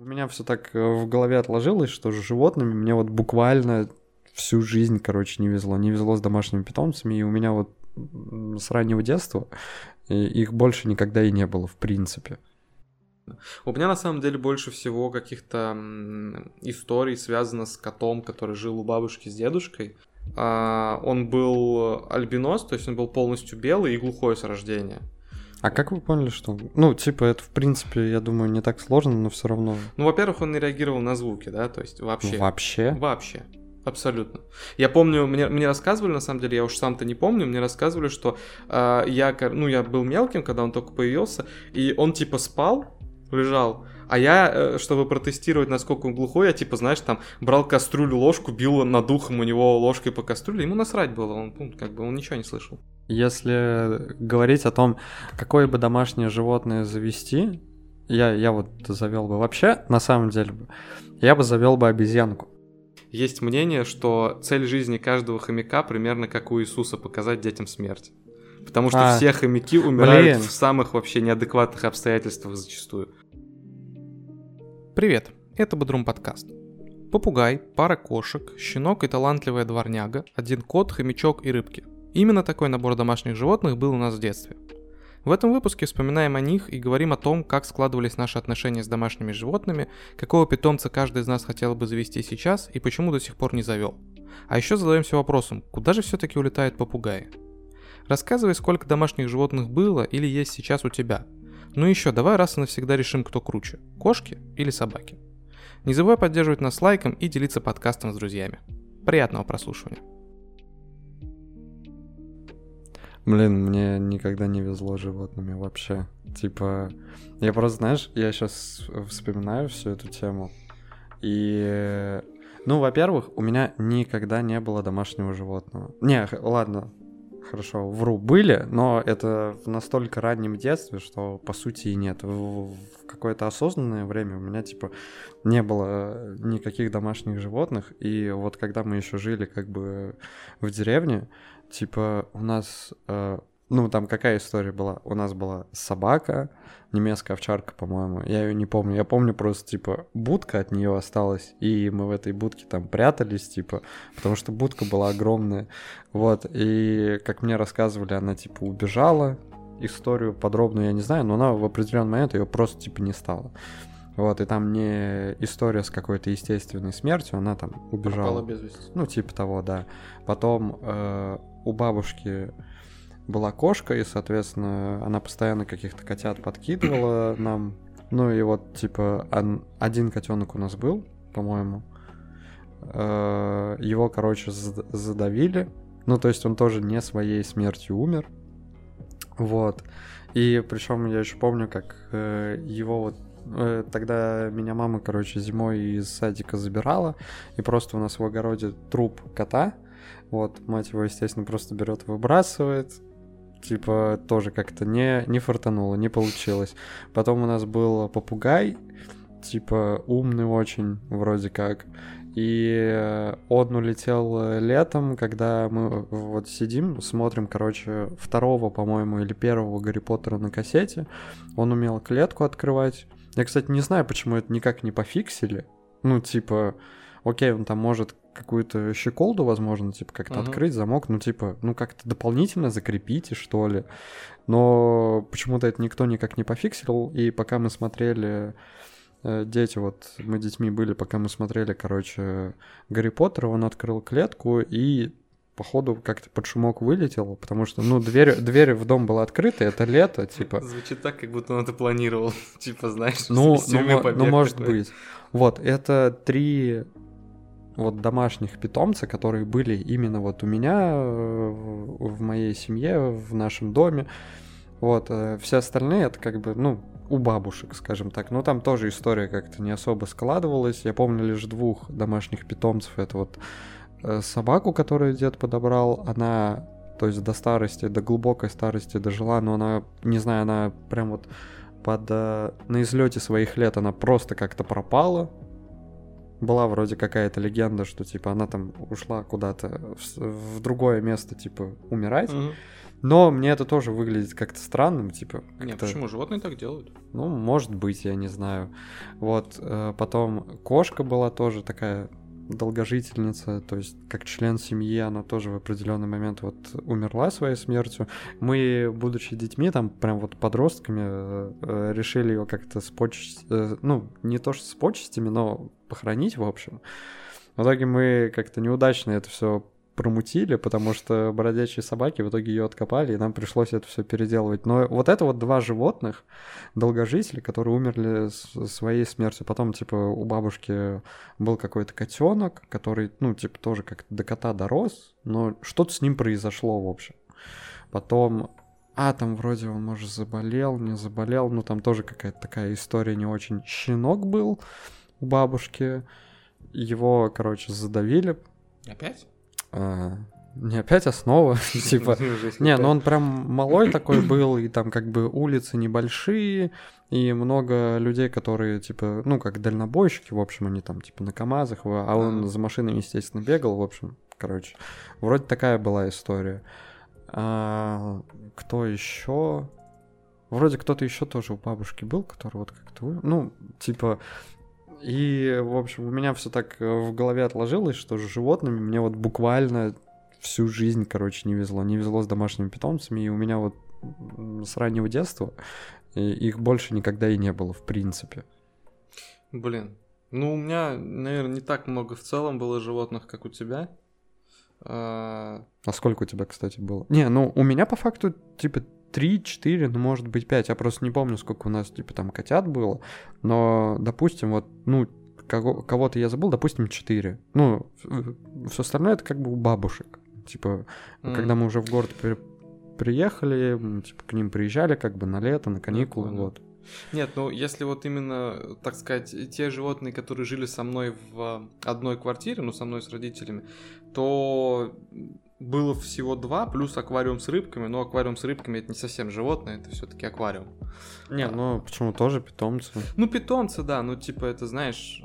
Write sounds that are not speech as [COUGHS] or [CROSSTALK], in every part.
У меня все так э, в голове отложилось, что с животными мне вот буквально всю жизнь, короче, не везло. Не везло с домашними питомцами, и у меня вот с раннего детства их больше никогда и не было, в принципе. У меня на самом деле больше всего каких-то историй связано с котом, который жил у бабушки с дедушкой. А, он был альбинос, то есть он был полностью белый и глухой с рождения. А как вы поняли, что... Ну, типа, это, в принципе, я думаю, не так сложно, но все равно... Ну, во-первых, он не реагировал на звуки, да, то есть вообще. Вообще? Вообще. Абсолютно. Я помню, мне, мне рассказывали, на самом деле, я уж сам-то не помню, мне рассказывали, что э, я, ну, я был мелким, когда он только появился, и он типа спал, лежал, а я, э, чтобы протестировать, насколько он глухой, я типа, знаешь, там брал кастрюлю, ложку, бил над ухом у него ложкой по кастрюле, ему насрать было, он, ну, как бы, он ничего не слышал. Если говорить о том, какое бы домашнее животное завести, я, я вот завел бы вообще, на самом деле, я бы завел бы обезьянку. Есть мнение, что цель жизни каждого хомяка примерно как у Иисуса показать детям смерть. Потому что а, все хомяки умирают блин. в самых вообще неадекватных обстоятельствах зачастую. Привет, это Бодрум подкаст. Попугай, пара кошек, щенок и талантливая дворняга, один кот, хомячок и рыбки. Именно такой набор домашних животных был у нас в детстве. В этом выпуске вспоминаем о них и говорим о том, как складывались наши отношения с домашними животными, какого питомца каждый из нас хотел бы завести сейчас и почему до сих пор не завел. А еще задаемся вопросом, куда же все-таки улетают попугаи? Рассказывай, сколько домашних животных было или есть сейчас у тебя. Ну и еще, давай раз и навсегда решим, кто круче, кошки или собаки. Не забывай поддерживать нас лайком и делиться подкастом с друзьями. Приятного прослушивания. Блин, мне никогда не везло животными вообще. Типа, я просто, знаешь, я сейчас вспоминаю всю эту тему. И, ну, во-первых, у меня никогда не было домашнего животного. Не, ладно, хорошо, вру, были, но это в настолько раннем детстве, что по сути и нет. В, в какое-то осознанное время у меня, типа, не было никаких домашних животных. И вот когда мы еще жили как бы в деревне, Типа, у нас, э, ну, там какая история была? У нас была собака, немецкая овчарка, по-моему. Я ее не помню. Я помню просто, типа, будка от нее осталась, и мы в этой будке там прятались, типа, потому что будка была огромная. Вот, и как мне рассказывали, она, типа, убежала. Историю подробную я не знаю, но она в определенный момент ее просто, типа, не стало. Вот, и там не история с какой-то естественной смертью, она там убежала. Пропала без вести. Ну, типа того, да. Потом э, у бабушки была кошка, и, соответственно, она постоянно каких-то котят подкидывала [COUGHS] нам. Ну и вот, типа, один котенок у нас был, по-моему. Э, его, короче, задавили. Ну, то есть он тоже не своей смертью умер. Вот. И причем я еще помню, как э, его вот тогда меня мама, короче, зимой из садика забирала, и просто у нас в огороде труп кота, вот, мать его, естественно, просто берет, выбрасывает. Типа, тоже как-то не, не фартануло, не получилось. Потом у нас был попугай, типа, умный очень, вроде как. И он улетел летом, когда мы вот сидим, смотрим, короче, второго, по-моему, или первого Гарри Поттера на кассете. Он умел клетку открывать. Я, кстати, не знаю, почему это никак не пофиксили. Ну, типа, окей, он там может какую-то щеколду, возможно, типа как-то uh-huh. открыть замок, ну типа, ну как-то дополнительно закрепите, что ли. Но почему-то это никто никак не пофиксил, и пока мы смотрели э, дети, вот мы детьми были, пока мы смотрели, короче, Гарри Поттера, он открыл клетку и походу как-то под шумок вылетел, потому что, ну, дверь, дверь в дом была открыта, это лето, типа... Звучит так, как будто он это планировал, [LAUGHS] типа, знаешь, ну, ну, ну, может такой. быть. Вот, это три вот домашних питомца, которые были именно вот у меня, э, в моей семье, в нашем доме. Вот, э, все остальные это как бы, ну, у бабушек, скажем так. Но там тоже история как-то не особо складывалась. Я помню лишь двух домашних питомцев. Это вот собаку, которую дед подобрал. Она, то есть до старости, до глубокой старости дожила, но она, не знаю, она прям вот под, на излете своих лет она просто как-то пропала была вроде какая-то легенда, что типа она там ушла куда-то в, в другое место, типа, умирать. Mm-hmm. Но мне это тоже выглядит как-то странным, типа... Не, как-то- почему? Животные так делают. Ну, может быть, я не знаю. Вот, э, потом кошка была тоже такая долгожительница, то есть как член семьи, она тоже в определенный момент вот умерла своей смертью. Мы, будучи детьми, там прям вот подростками, э, э, решили ее как-то с почесть... э, ну, не то что с почестями, но похоронить, в общем. В итоге мы как-то неудачно это все промутили, потому что бродячие собаки в итоге ее откопали, и нам пришлось это все переделывать. Но вот это вот два животных, долгожители, которые умерли своей смертью. Потом, типа, у бабушки был какой-то котенок, который, ну, типа, тоже как до кота дорос, но что-то с ним произошло, в общем. Потом, а, там вроде он, может, заболел, не заболел, ну, там тоже какая-то такая история не очень. Щенок был у бабушки, его, короче, задавили. Опять? А, не опять основа, [LAUGHS] типа, не, ну он прям малой такой был, и там как бы улицы небольшие, и много людей, которые, типа, ну, как дальнобойщики, в общем, они там, типа, на КАМАЗах, а он за машинами, естественно, бегал, в общем, короче. Вроде такая была история. А, кто еще? Вроде кто-то еще тоже у бабушки был, который вот как-то, ну, типа, и, в общем, у меня все так э, в голове отложилось, что с животными мне вот буквально всю жизнь, короче, не везло. Не везло с домашними питомцами, и у меня вот с раннего детства и их больше никогда и не было, в принципе. Блин. Ну, у меня, наверное, не так много в целом было животных, как у тебя. А, А сколько у тебя, кстати, было? Не, ну, у меня по факту, типа, 3-4, ну, может быть, 5. Я просто не помню, сколько у нас, типа, там котят было. Но, допустим, вот, ну, кого- кого-то я забыл, допустим, 4. Ну, все остальное это как бы у бабушек. Типа, м, Когда мы уже в город при- приехали, типа, к ним приезжали как бы на лето, на каникулы, понял. вот. Нет, ну если вот именно, так сказать, те животные, которые жили со мной в одной квартире, ну со мной с родителями, то было всего два, плюс аквариум с рыбками, но аквариум с рыбками это не совсем животное, это все-таки аквариум. Не, ну почему тоже питомцы? Ну, питомцы, да, ну типа это, знаешь...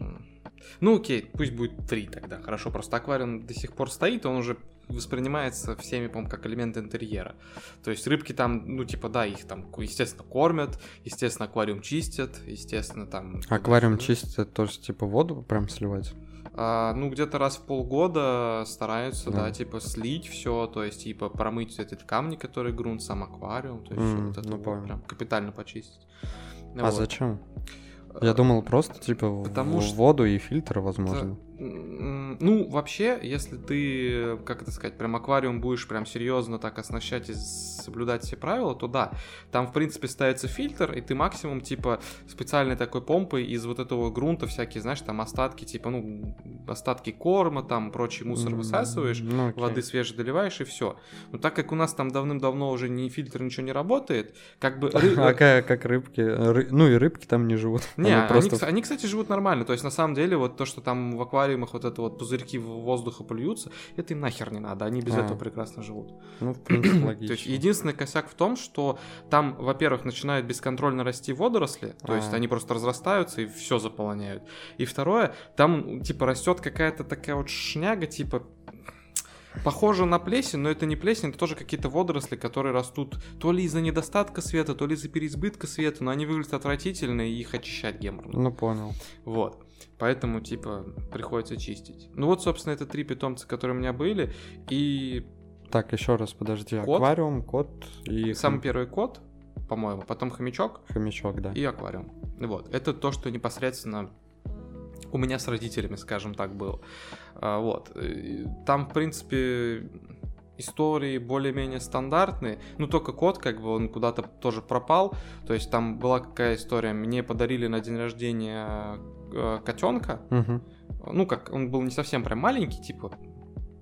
Ну окей, пусть будет три тогда, хорошо, просто аквариум до сих пор стоит, он уже воспринимается всеми, по как элемент интерьера. То есть рыбки там, ну типа, да, их там, естественно, кормят, естественно, аквариум чистят, естественно, там... Аквариум чистить, это тоже типа воду прям сливать? А, ну, где-то раз в полгода стараются, да, Да. типа, слить все, то есть, типа, промыть этот камни, который грунт, сам аквариум, то есть, М, вот это ну, вот прям капитально почистить. А вот. зачем? Я думал просто типа Потому в что- воду и фильтр, возможно. Ну, вообще, если ты, как это сказать, прям аквариум будешь прям серьезно так оснащать и соблюдать все правила, то да, там, в принципе, ставится фильтр, и ты максимум, типа, специальной такой помпой из вот этого грунта всякие, знаешь, там остатки, типа, ну, остатки корма, там, прочий мусор М, высасываешь, ну, окей. воды свежей доливаешь, и все. Но так как у нас там давным-давно уже ни фильтр, ничего не работает, как бы... А как, рыбки? Ры- Ну и рыбки там не живут. не, Они кстати, живут нормально. То есть, на самом деле, вот то, что там в аквариумах вот это вот пузырьки воздуха плюются, это им нахер не надо. Они без А. этого прекрасно живут. Ну, в [CLEARS THROAT] принципе, То логично. есть, единственный косяк в том, что там, во-первых, начинают бесконтрольно расти водоросли, то есть А. они просто разрастаются и все заполоняют. И второе, там, типа, растет какая-то такая вот шняга, типа, Похоже на плесень, но это не плесень, это тоже какие-то водоросли, которые растут то ли из-за недостатка света, то ли из-за переизбытка света, но они выглядят отвратительно, и их очищать геморно. Ну, понял. Вот. Поэтому, типа, приходится чистить. Ну вот, собственно, это три питомца, которые у меня были. И Так, еще раз, подожди. Кот? Аквариум, кот и самый первый кот, по-моему, потом хомячок хомячок, да. и аквариум. Вот. Это то, что непосредственно у меня с родителями, скажем так, было. А, вот. И Там, в принципе, истории более-менее стандартные. Ну, только кот, как бы, он куда-то тоже пропал. То есть там была какая история. Мне подарили на день рождения котенка. Мгм. Ну, как, он был не совсем прям маленький, типа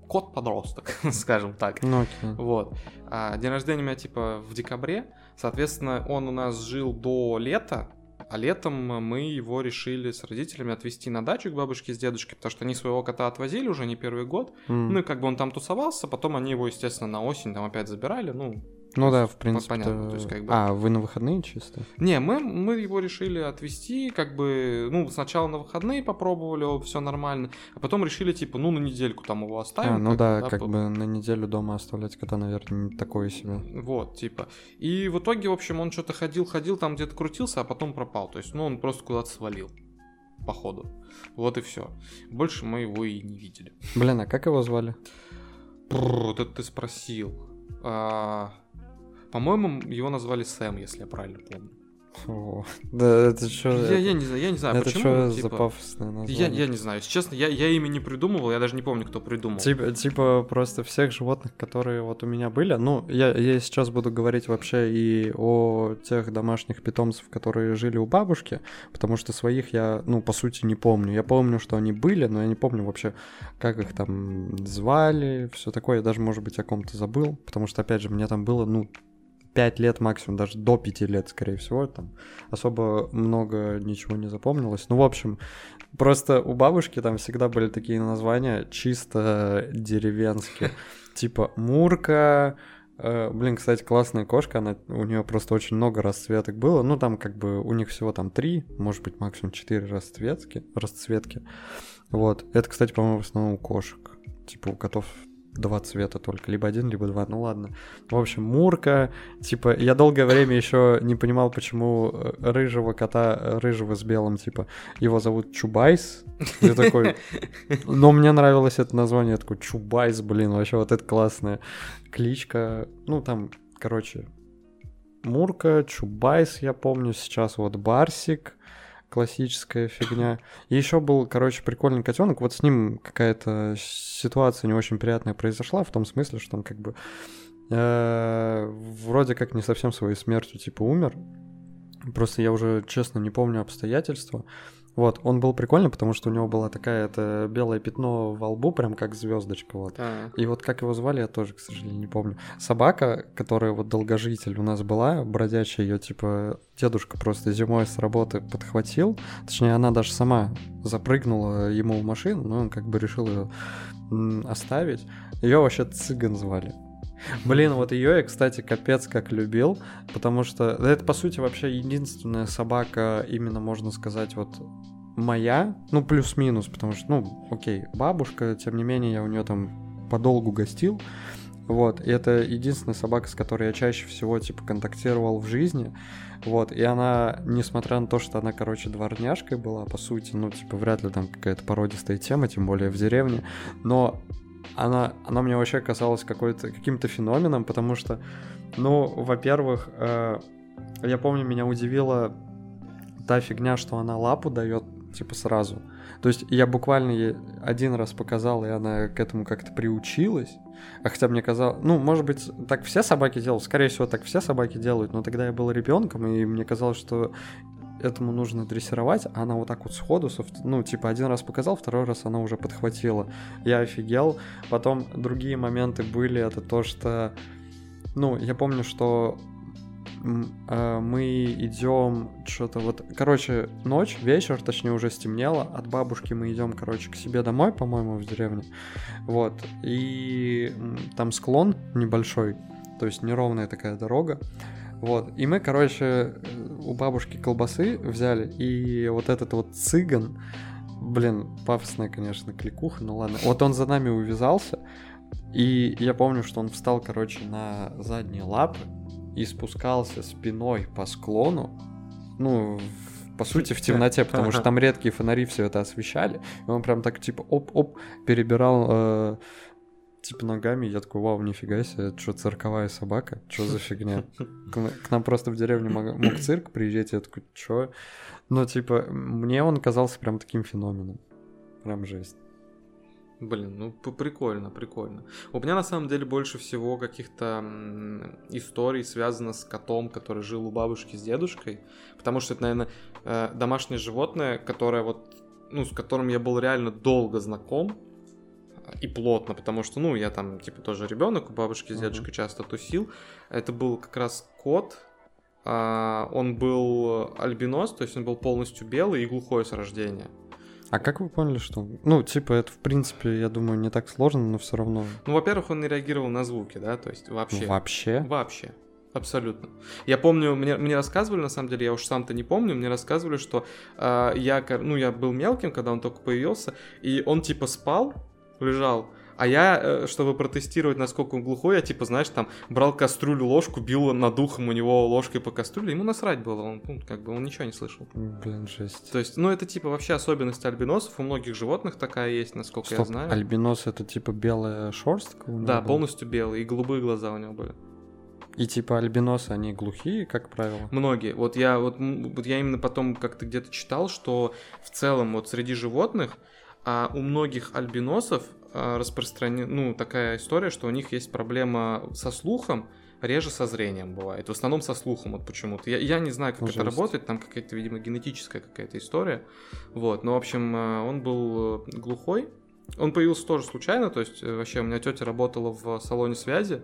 кот-подросток, [LAUGHS] скажем так. Ну, окей. Вот. А день рождения у меня, типа, в декабре. Соответственно, он у нас жил до лета. А летом мы его решили с родителями отвезти на дачу к бабушке с дедушкой, потому что они своего кота отвозили уже не первый год. М. Ну и как бы он там тусовался, потом они его, естественно, на осень там опять забирали, ну, Ну да, в принципе. понятно, то есть как бы- А, вы на выходные чисто? Не, мы, мы его решили отвезти, как бы, ну, сначала на выходные попробовали, все нормально, а потом решили, типа, ну, на недельку там его оставим. А, ну да, как по- бы на неделю дома оставлять кота, наверное, не такое себе. Вот, типа. И в итоге, в общем, он что-то ходил, ходил, там где-то крутился, а потом пропал. То есть, ну, он просто куда-то свалил. Походу. Вот и все. Больше мы его и не видели. Блин, а как его звали? Бррр, вот это ты спросил. А, По-моему, его назвали Сэм, если я правильно помню. О, да это что? Я, я не знаю, я не знаю, это почему. что за типа, пафосное я, название? я не знаю, если честно, я, я имя не придумывал, я даже не помню, кто придумал. Типа, типа просто всех животных, которые вот у меня были. Ну, я, я сейчас буду говорить вообще и о тех домашних питомцев, которые жили у бабушки, потому что своих я, ну, по сути, не помню. Я помню, что они были, но я не помню вообще, как их там звали, все такое. Я даже, может быть, о ком-то забыл, потому что, опять же, мне там было, ну, 5 лет максимум, даже до 5 лет, скорее всего, там особо много ничего не запомнилось. Ну, в общем, просто у бабушки там всегда были такие названия чисто деревенские. [LAUGHS] Типа Мурка, э, Блин, кстати, классная кошка, она, у нее просто очень много расцветок было. Ну, там как бы у них всего там три, может быть, максимум четыре расцветки, расцветки. Вот. Это, кстати, по-моему, в основном у кошек. Типа у котов два цвета только, либо один, либо два, ну ладно. В общем, Мурка, типа, я долгое время еще не понимал, почему э, рыжего кота, э, рыжего с белым, типа, его зовут Чубайс. Я такой, но мне нравилось это название, я такой, Чубайс, блин, вообще вот это классная кличка. Ну, там, короче, Мурка, Чубайс, я помню, сейчас вот Барсик, классическая фигня. И еще был, короче, прикольный котенок. Вот с ним какая-то ситуация не очень приятная произошла, в том смысле, что он как бы э, вроде как не совсем своей смертью типа умер. Просто я уже, честно, не помню обстоятельства. Вот, он был прикольный, потому что у него была такая это белое пятно во лбу, прям как звездочка, вот. А, И вот как его звали, я тоже, к сожалению, не помню. Собака, которая вот долгожитель у нас была, бродячая, ее типа дедушка просто зимой с работы подхватил. Точнее, она даже сама запрыгнула ему в машину, но он как бы решил ее оставить. Ее вообще цыган звали. Блин, вот ее я, кстати, капец как любил, потому что это, по сути, вообще единственная собака, именно можно сказать, вот моя, ну, плюс-минус, потому что, ну, окей, бабушка, тем не менее, я у нее там подолгу гостил, вот, и это единственная собака, с которой я чаще всего, типа, контактировал в жизни, вот, и она, несмотря на то, что она, короче, дворняжкой была, по сути, ну, типа, вряд ли там какая-то породистая тема, тем более в деревне, но она, она мне вообще казалась какой-то, каким-то феноменом, потому что, ну, во-первых, э, я помню, меня удивила та фигня, что она лапу дает, типа, сразу. То есть я буквально ей один раз показал, и она к этому как-то приучилась. А хотя мне казалось, ну, может быть, так все собаки делают, скорее всего, так все собаки делают, но тогда я был ребенком, и мне казалось, что этому нужно дрессировать, а она вот так вот сходу, ну, типа, один раз показал, второй раз она уже подхватила. Я офигел. Потом другие моменты были, это то, что, ну, я помню, что мы идем что-то вот, короче, ночь, вечер, точнее уже стемнело, от бабушки мы идем, короче, к себе домой, по-моему, в деревне, вот, и там склон небольшой, то есть неровная такая дорога, вот, и мы, короче, у бабушки колбасы взяли, и вот этот вот цыган, блин, пафосная, конечно, кликуха, ну ладно, вот он за нами увязался, и я помню, что он встал, короче, на задние лапы, и спускался спиной по склону, ну, по сути, в темноте, потому что там редкие фонари все это освещали. И он прям так, типа, оп-оп, перебирал, э, типа, ногами. Я такой, вау, нифига себе, это что, цирковая собака? Что за [LAUGHS] фигня? К, к нам просто в деревне мог, мог цирк приезжать, я такой, что? Ну, типа, мне он казался прям таким феноменом. Прям жесть. Блин, ну прикольно, прикольно. У меня на самом деле больше всего каких-то историй связано с котом, который жил у бабушки с дедушкой, потому что это, наверное, домашнее животное, которое вот, ну, с которым я был реально долго знаком и плотно, потому что, ну, я там, типа, тоже ребенок, у бабушки с дедушкой uh-huh. часто тусил. Это был как раз кот, он был альбинос, то есть он был полностью белый и глухой с рождения. А как вы поняли, что... Ну, типа, это, в принципе, я думаю, не так сложно, но все равно... Ну, во-первых, он не реагировал на звуки, да, то есть вообще... Вообще? Вообще. Абсолютно. Я помню, мне, мне рассказывали, на самом деле, я уж сам-то не помню, мне рассказывали, что э, я, ну, я был мелким, когда он только появился, и он типа спал, лежал, а я, э, чтобы протестировать, насколько он глухой, я типа, знаешь, там брал кастрюлю, ложку, бил над ухом у него ложкой по кастрюле, ему насрать было, он, ну, как бы, он ничего не слышал. Блин, жесть. То есть, ну, это типа вообще особенность альбиносов, у многих животных такая есть, насколько Стоп, я знаю. альбинос это типа белая шерстка? у него Да, была? полностью белый, и голубые глаза у него были. И типа альбиносы, они глухие, как правило? Многие. Вот я вот, вот я именно потом как-то где-то читал, что в целом вот среди животных а у многих альбиносов распространена, ну, такая история, что у них есть проблема со слухом, реже со зрением бывает. В основном со слухом вот почему-то. Я, я не знаю, как Жесть. это работает, там какая-то, видимо, генетическая какая-то история. Вот, но, в общем, э, он был э, глухой, он появился тоже случайно, то есть э, вообще у меня тетя работала в салоне связи,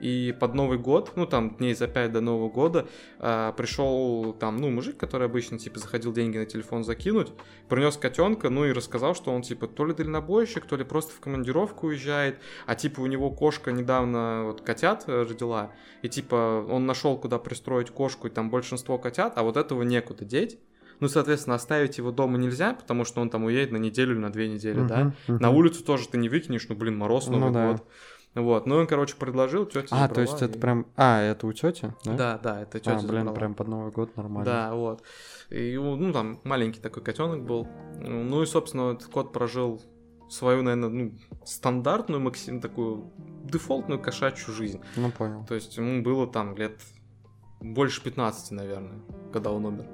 и под Новый год, ну там дней за пять до Нового года, а, пришел там, ну, мужик, который обычно, типа, заходил деньги на телефон закинуть, принес котенка, ну и рассказал, что он, типа, то ли дальнобойщик, то ли просто в командировку уезжает, а, типа, у него кошка недавно вот котят э, родила, и, типа, он нашел, куда пристроить кошку, и там большинство котят, а вот этого некуда деть. Ну, соответственно, оставить его дома нельзя, потому что он там уедет на неделю или на две недели, да? Мгм, мгм. На улицу тоже ты не выкинешь, ну, блин, мороз, Ну Новый да. год. Вот, ну, он, короче, предложил, тетя А, то есть это прям... А, это у тети? Да? Да, да, это тетя А, блин, прям под Новый год нормально. Да, вот. И, ну, там маленький такой котенок был. Ну и, собственно, этот кот прожил свою, наверное, ну, стандартную, максим, такую дефолтную кошачью жизнь. Ну, понял. То есть ему было там лет больше 15, наверное, когда он умер.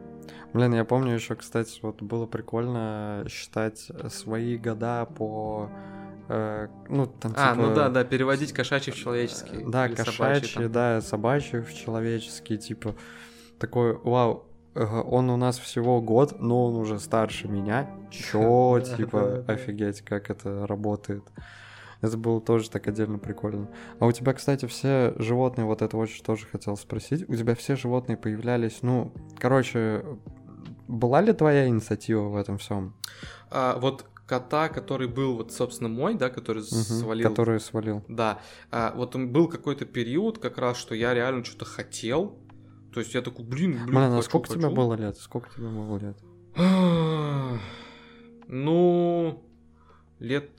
Блин, я помню еще, кстати, вот было прикольно считать свои года по... э, ну, там, А, типа, ну да, да, переводить кошачий в человеческий. Да, собачий кошачьи, да, собачьи в человеческие, типа, такой, вау, ага, он у нас всего год, но он уже старше меня. Чё, [LAUGHS] типа, офигеть, как это работает. Это было тоже так отдельно прикольно. А у тебя, кстати, все животные, вот это очень тоже хотел спросить, у тебя все животные появлялись, ну, короче, была ли твоя инициатива в этом всем? А, вот кота, который был, вот, собственно, мой, да, который свалил Который свалил. Да, а, вот он был какой-то период как раз, что я реально что-то хотел. То есть я такой, блин, блин, Блин, а хочу, сколько тебе хочу. было лет? Сколько тебе было лет? Ну, лет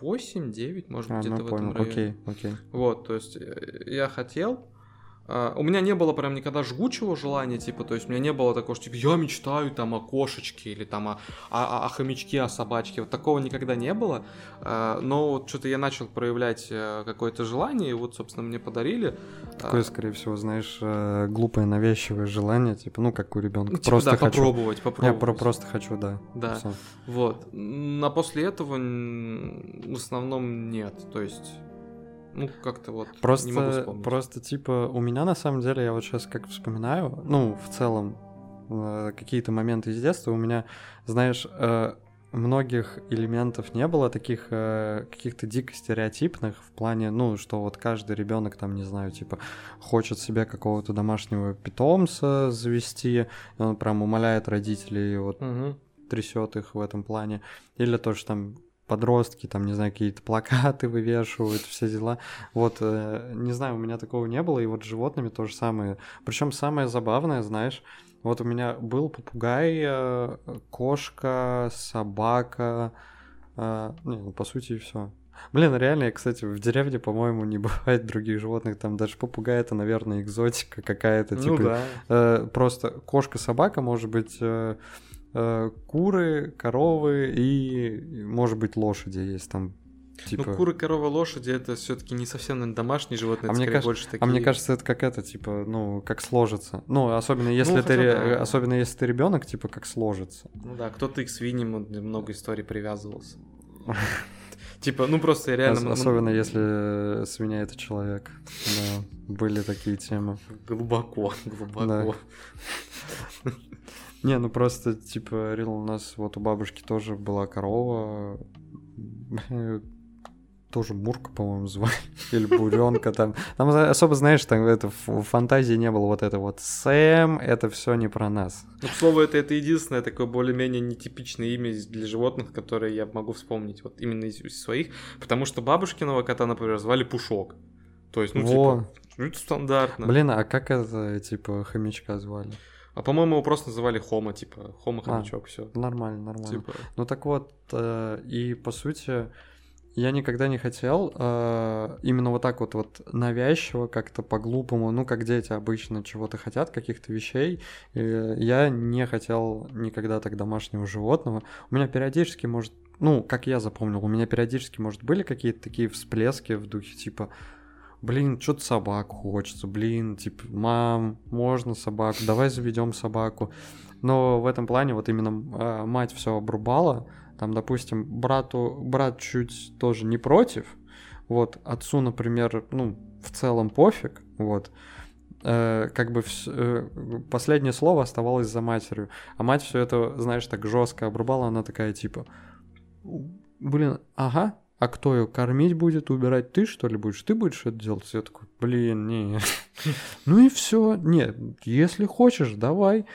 8-9, может А, быть, где-то ну в понял, этом районе. окей, окей. Вот, то есть э, я хотел. А, У меня не было прям никогда жгучего желания, типа, то есть у меня не было такого, что типа, я мечтаю там о кошечке или там о, о, о хомячке, о собачке, вот такого никогда не было, А, но вот что-то я начал проявлять э, какое-то желание, и вот, собственно, мне подарили. Такое, скорее всего, знаешь, э, глупое навязчивое желание, типа, ну, как у ребенка. ну, типа, просто да, хочу. попробовать, Я попробовать. про просто хочу, да. Да. Всё. Вот. А после этого в основном нет. То есть, ну, как-то вот не могу Просто, вспомнить. просто, типа, у меня на самом деле, я вот сейчас как вспоминаю, ну, в целом, э, какие-то моменты из детства, у меня, знаешь, э, многих элементов не было, таких э, каких-то дико стереотипных в плане, ну, что вот каждый ребенок там, не знаю, типа, хочет себе какого-то домашнего питомца завести, и он прям умоляет родителей вот Мгм. трясет их в этом плане. Или то, что там подростки, там, не знаю, какие-то плакаты [LAUGHS] вывешивают, все дела. Вот, э, не знаю, у меня такого не было, и вот с животными то же самое. Причем самое забавное, знаешь, вот у меня был попугай, э, кошка, собака, э, не, ну, по сути, и все. Блин, реально, я, кстати, в деревне, по-моему, не [LAUGHS] бывает других животных. Там даже попугай это, наверное, экзотика какая-то. Ну типа, да. Э, просто кошка-собака, может быть, э, куры, коровы и, может быть, лошади есть там. Типа... Ну, куры, коровы, лошади это все-таки не совсем наверное, домашние животные, А это мне кажется- больше такие. А мне кажется, это как это, типа, ну, как сложится. Ну, особенно если Ну, ты, да. особенно если ты ребенок, типа, как сложится. Ну да, кто-то и к свиньям много историй привязывался. [LAUGHS] Типа, ну просто реально... Особенно если свинья это человек. Да, были такие темы. Глубоко, [LAUGHS] глубоко. [LAUGHS] Не, ну просто, типа, Рил, у нас вот у бабушки тоже была корова. [LAUGHS] Тоже Мурка, по-моему, звали. [LAUGHS] Или Буренка там. Там особо, знаешь, там это в фантазии не было вот это вот Сэм, это все не про нас. Ну, к слову, это, это единственное такое более-менее нетипичное имя для животных, которое я могу вспомнить, вот именно из, из своих, потому что бабушкиного кота, например, звали Пушок. То есть, ну, Во. типа, Ну, это стандартно. Блин, а как это, типа, хомячка звали? А по-моему, его просто называли Хома, типа, Хома хомячок, все. Нормально, нормально. Типа. Ну так вот, э, и по сути, я никогда не хотел э, именно вот так вот, вот навязчиво, как-то по-глупому, ну, как дети обычно чего-то хотят, каких-то вещей. И я не хотел никогда так домашнего животного. У меня периодически может, ну, как я запомнил, у меня периодически, может, были какие-то такие всплески в духе, типа, блин, что-то собаку хочется, блин, типа, мам, можно собаку, давай заведем собаку. Но в этом плане вот именно э, мать все обрубала, там, допустим, брату, брат чуть тоже не против, вот, отцу, например, ну, в целом пофиг, вот, э, как бы вс- э, последнее слово оставалось за матерью, а мать все это, знаешь, так жестко обрубала, она такая типа, блин, ага, а кто ее кормить будет, убирать ты что ли будешь? Ты будешь это делать? Я такой, блин, не. Ну и все. Нет, если хочешь, давай.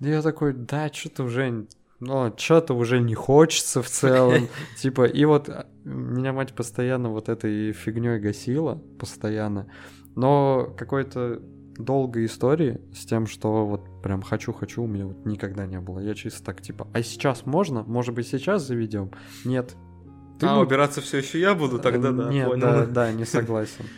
Я такой, да, что-то уже ну, что-то уже не хочется в целом. [LAUGHS] Типа, и вот а, меня мать постоянно вот этой фигней гасила, постоянно. Но какой-то долгой истории с тем, что вот прям хочу-хочу, у меня вот никогда не было. Я чисто так, типа, а сейчас можно? Может быть, сейчас заведем? Нет, ты а, убираться все еще я буду тогда, да? Нет, понял. да, да, не согласен. [LAUGHS]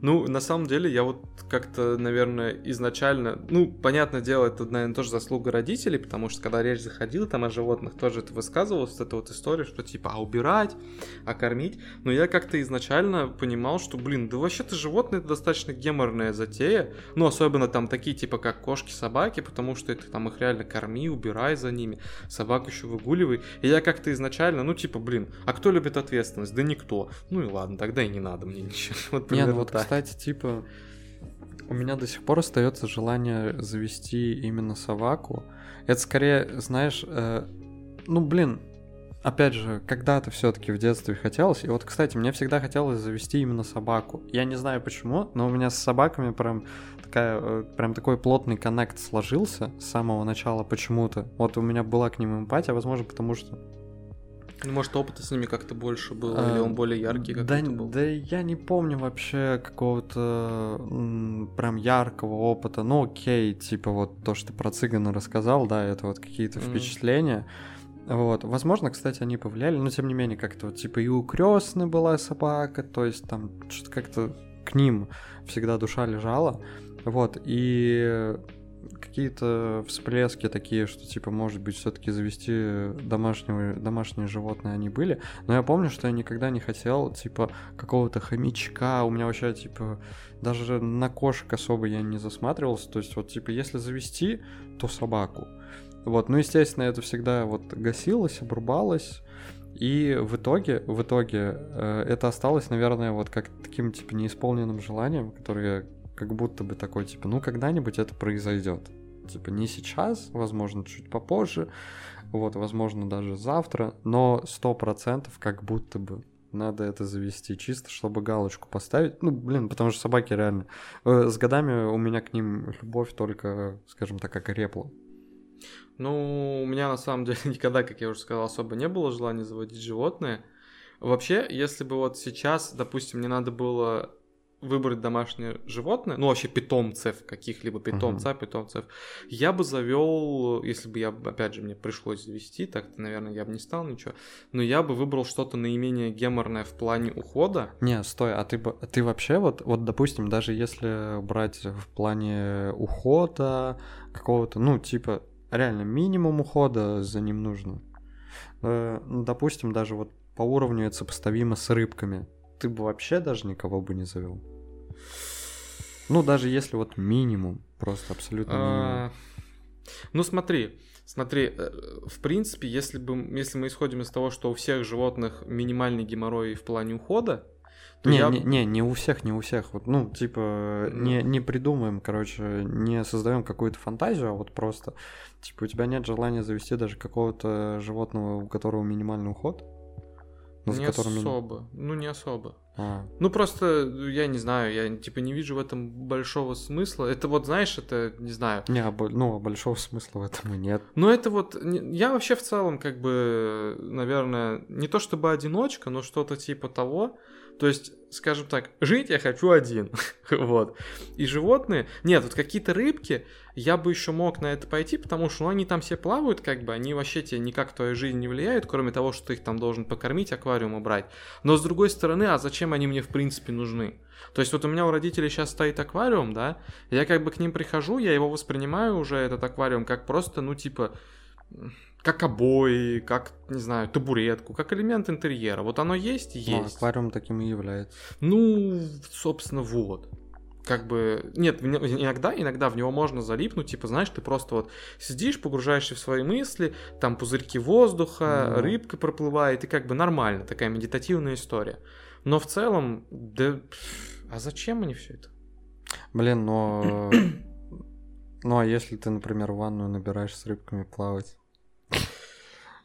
Ну, на самом деле, я вот как-то, наверное, изначально, ну, понятное дело, это, наверное, тоже заслуга родителей, потому что когда речь заходила там о животных, тоже это высказывалось, вот эта вот история, что типа, а убирать, а кормить, но я как-то изначально понимал, что, блин, да вообще-то животные это достаточно геморная затея, ну, особенно там такие, типа, как кошки, собаки, потому что это там их реально корми, убирай за ними, собаку еще выгуливай, и я как-то изначально, ну, типа, блин, а кто любит ответственность? Да никто. Ну и ладно, тогда и не надо мне ничего. [LAUGHS] Вот, не, ну вот, так. кстати, типа, у меня до сих пор остается желание завести именно собаку. Это скорее, знаешь, э, ну блин, опять же, когда-то все-таки в детстве хотелось. И вот, кстати, мне всегда хотелось завести именно собаку. Я не знаю почему, но у меня с собаками прям такая, э, прям такой плотный коннект сложился с самого начала почему-то. Вот у меня была к ним эмпатия, возможно, потому что ну, может, опыта с ними как-то больше было, а, или он более яркий да, был? Да я не помню вообще какого-то прям яркого опыта. Ну, окей, типа вот то, что про цыгана рассказал, да, это вот какие-то mm. впечатления. Вот, возможно, кстати, они повлияли, но тем не менее, как-то вот, типа, и у крестной была собака, то есть там что-то как-то к ним всегда душа лежала. Вот, и какие-то всплески такие, что типа, может быть, все-таки завести домашнего, домашние животные они были. Но я помню, что я никогда не хотел, типа, какого-то хомячка. У меня вообще, типа, даже на кошек особо я не засматривался. То есть, вот, типа, если завести, то собаку. Вот, ну, естественно, это всегда вот гасилось, обрубалось. И в итоге, в итоге э, это осталось, наверное, вот как таким, типа, неисполненным желанием, которое как будто бы такой, типа, ну, когда-нибудь это произойдет. Типа, не сейчас, возможно, чуть попозже, вот, возможно, даже завтра, но сто процентов как будто бы надо это завести чисто, чтобы галочку поставить. Ну, блин, потому что собаки реально... Э, с годами у меня к ним любовь только, скажем так, как репла. Ну, у меня на самом деле [LAUGHS] никогда, как я уже сказал, особо не было желания заводить животное. Вообще, если бы вот сейчас, допустим, мне надо было выбрать домашнее животное, ну вообще питомцев, каких-либо питомца, uh-huh. питомцев, я бы завел, если бы я, опять же, мне пришлось завести, так-то, наверное, я бы не стал ничего, но я бы выбрал что-то наименее геморное в плане ухода. Не, стой, а ты, ты вообще вот, вот, допустим, даже если брать в плане ухода какого-то, ну, типа, реально минимум ухода за ним нужно. Э, допустим, даже вот по уровню это сопоставимо с рыбками. Ты бы вообще даже никого бы не завел? Ну, даже если вот минимум, просто абсолютно минимум. А, ну, смотри, смотри, э, в принципе, если, бы, если мы исходим из того, что у всех животных минимальный геморрой в плане ухода, то не, я... не, не, не у всех, не у всех. Вот, ну, типа, ну... не, не придумаем, короче, не создаем какую-то фантазию, а вот просто, типа, у тебя нет желания завести даже какого-то животного, у которого минимальный уход. Ну, не особо. Ну, не особо. А. Ну, просто, я не знаю, я, типа, не вижу в этом большого смысла. Это вот, знаешь, это, не знаю... Не, а, ну, а большого смысла в этом и нет. Ну, это вот... Я вообще в целом, как бы, наверное, не то чтобы одиночка, но что-то типа того. То есть, скажем так, жить я хочу один. [LAUGHS] вот. И животные... Нет, вот какие-то рыбки, я бы еще мог на это пойти, потому что ну, они там все плавают, как бы, они вообще тебе никак в твою жизнь не влияют, кроме того, что ты их там должен покормить, аквариум убрать. Но с другой стороны, а зачем они мне в принципе нужны? То есть вот у меня у родителей сейчас стоит аквариум, да, я как бы к ним прихожу, я его воспринимаю уже, этот аквариум, как просто, ну, типа, как обои, как, не знаю, табуретку, как элемент интерьера. Вот оно есть, есть. Ну, аквариум таким и является. Ну, собственно, вот. Как бы, нет, иногда, иногда в него можно залипнуть, типа, знаешь, ты просто вот сидишь, погружаешься в свои мысли, там пузырьки воздуха, ну. рыбка проплывает, и как бы нормально, такая медитативная история. Но в целом, да, а зачем мне все это? Блин, но... [CLEARS THROAT] Ну, а если ты, например, в ванную набираешь с рыбками плавать?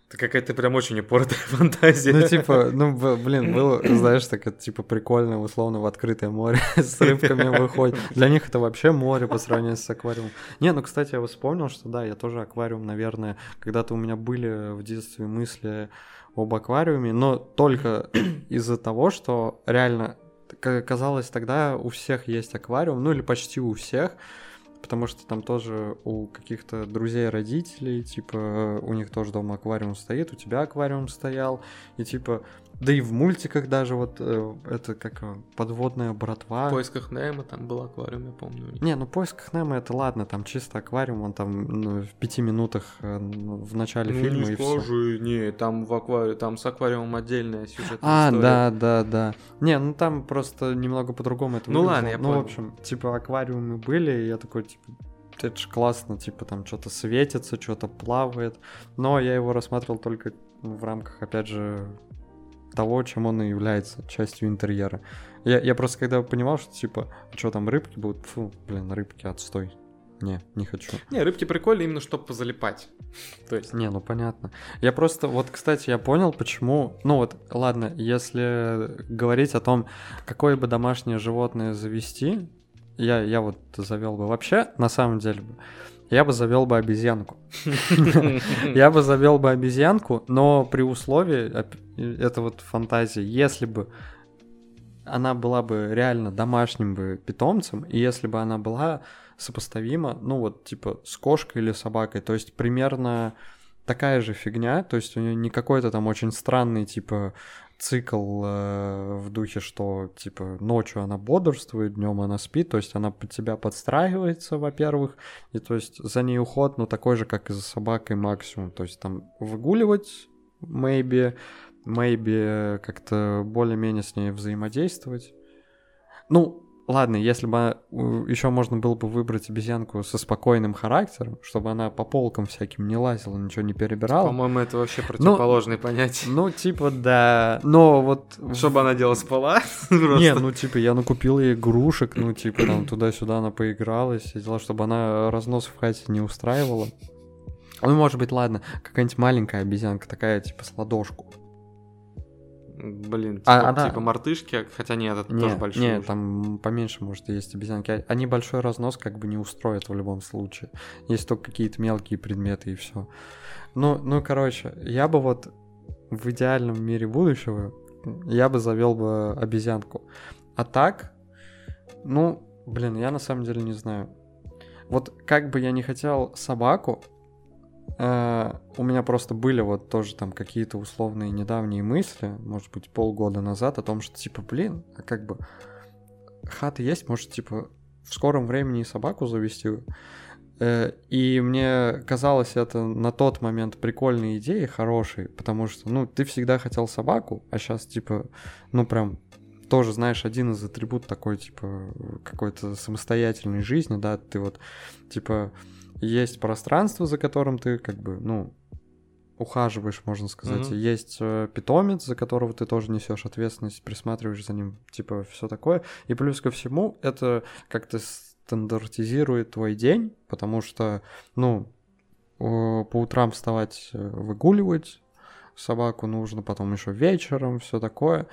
Это какая-то прям очень упоротая [LAUGHS] фантазия. Ну, типа, ну, блин, [LAUGHS] было, знаешь, так это, типа, прикольно, условно, в открытое море [LAUGHS] с рыбками выходит. Для них это вообще море по сравнению с аквариумом. Не, ну, кстати, я вспомнил, что да, я тоже аквариум, наверное, когда-то у меня были в детстве мысли об аквариуме, но только из-за того, что реально казалось тогда у всех есть аквариум, ну или почти у всех, потому что там тоже у каких-то друзей родителей, типа, у них тоже дома аквариум стоит, у тебя аквариум стоял, и типа, да и в мультиках даже вот э, это как подводная братва. В поисках Немо там был аквариум, я помню. Не, ну в поисках Немо это ладно, там чисто аквариум, он там ну, в пяти минутах э, ну, в начале ну, фильма не и скажи, все. не, там в аквариуме, там с аквариумом отдельная сюжетная а, история. да, да, да. Не, ну там просто немного по-другому это Ну выглядело. ладно, я Ну, понял. в общем, типа аквариумы были, и я такой, типа, это же классно, типа там что-то светится, что-то плавает. Но я его рассматривал только в рамках, опять же, того, чем он и является, частью интерьера. Я, я просто когда понимал, что типа, а что там рыбки будут, фу, блин, рыбки, отстой. Не, не хочу. Не, рыбки прикольные именно, чтобы позалипать. [LAUGHS] То есть... Не, ну понятно. Я просто, вот, кстати, я понял, почему... Ну вот, ладно, если говорить о том, какое бы домашнее животное завести, я, я вот завел бы вообще, на самом деле, я бы завел бы обезьянку. [LAUGHS] [LAUGHS] Я бы завел бы обезьянку, но при условии, это вот фантазия, если бы она была бы реально домашним бы питомцем, и если бы она была сопоставима, ну вот типа с кошкой или собакой, то есть примерно такая же фигня, то есть у нее не какой-то там очень странный типа цикл э, в духе, что типа ночью она бодрствует, днем она спит, то есть она под тебя подстраивается, во-первых, и то есть за ней уход, ну такой же, как и за собакой максимум, то есть там выгуливать, maybe, maybe как-то более-менее с ней взаимодействовать. Ну, Ладно, если бы еще можно было бы выбрать обезьянку со спокойным характером, чтобы она по полкам всяким не лазила, ничего не перебирала. По-моему, это вообще противоположное ну, понятие. Ну, типа, да. Но вот... Чтобы она делала спала? [LAUGHS] Не, ну, типа, я накупил ей игрушек, ну, типа, там, туда-сюда она поигралась, дела, чтобы она разнос в хате не устраивала. Ну, может быть, ладно, какая-нибудь маленькая обезьянка, такая, типа, с ладошку. Блин, а, типа, она... типа мартышки, хотя нет, это не, тоже большой. Нет, уже. там поменьше, может, есть обезьянки. А, они большой разнос как бы не устроят в любом случае. Есть только какие-то мелкие предметы и все. Ну, ну, короче, я бы вот в идеальном мире будущего я бы завел бы обезьянку. А так, ну, блин, я на самом деле не знаю. Вот как бы я не хотел собаку, Uh, у меня просто были вот тоже там какие-то условные недавние мысли, может быть, полгода назад, о том, что типа, блин, а как бы хата есть, может, типа, в скором времени собаку завести. Uh, и мне казалось это на тот момент прикольной идеей, хорошей, потому что, ну, ты всегда хотел собаку, а сейчас, типа, ну, прям тоже, знаешь, один из атрибут такой, типа, какой-то самостоятельной жизни, да, ты вот, типа, есть пространство, за которым ты как бы, ну, ухаживаешь, можно сказать. Mm-hmm. Есть э, питомец, за которого ты тоже несешь ответственность, присматриваешь за ним, типа все такое. И плюс ко всему это как-то стандартизирует твой день, потому что, ну, по утрам вставать, э, выгуливать собаку нужно, потом еще вечером, все такое.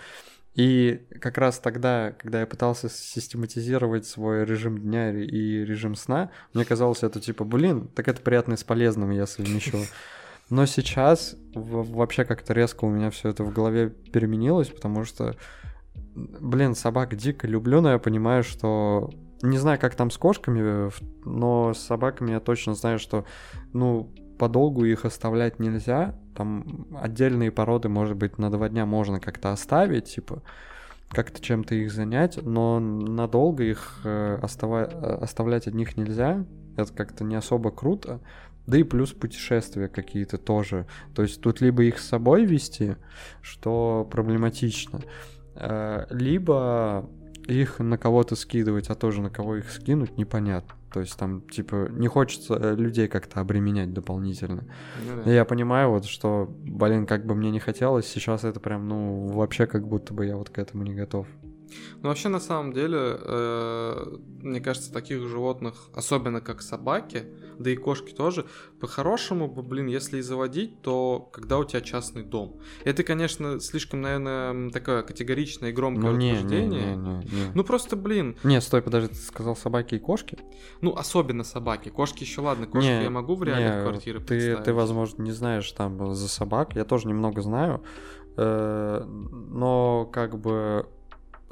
И как раз тогда, когда я пытался систематизировать свой режим дня и режим сна, мне казалось это типа, блин, так это приятно с полезным я совмещу. Но сейчас вообще как-то резко у меня все это в голове переменилось, потому что блин, собак дико люблю, но я понимаю, что... Не знаю, как там с кошками, в- но с собаками я точно знаю, что, ну, подолгу их оставлять нельзя. Там отдельные породы, может быть, на два дня можно как-то оставить, типа, как-то чем-то их занять, но надолго их э, остава- э, оставлять одних нельзя. Это как-то не особо круто. Да и плюс путешествия какие-то тоже. То есть тут либо их с собой вести, что проблематично, э, либо их на кого-то скидывать, а тоже на кого их скинуть, непонятно. То есть там, типа, не хочется э, людей как-то обременять дополнительно. Ну И да. я понимаю вот, что, блин, как бы мне не хотелось, сейчас это прям, ну, вообще как будто бы я вот к этому не готов. Ну, вообще, на самом деле, э, мне кажется, таких животных, особенно как собаки, да и кошки тоже, по-хорошему, бы, блин, если и заводить, то когда у тебя частный дом. Это, конечно, слишком, наверное, такое категоричное и громкое Ну, не, не, утверждение. не, не, не. Ну, просто, блин, Не, стой, подожди, ты сказал собаки и кошки? ну, особенно собаки. Кошки еще ладно, кошки Не, я могу в реальных не, квартирах ты, представить. ты, возможно, не знаешь там за собак. Я тоже немного знаю. Э, Но как бы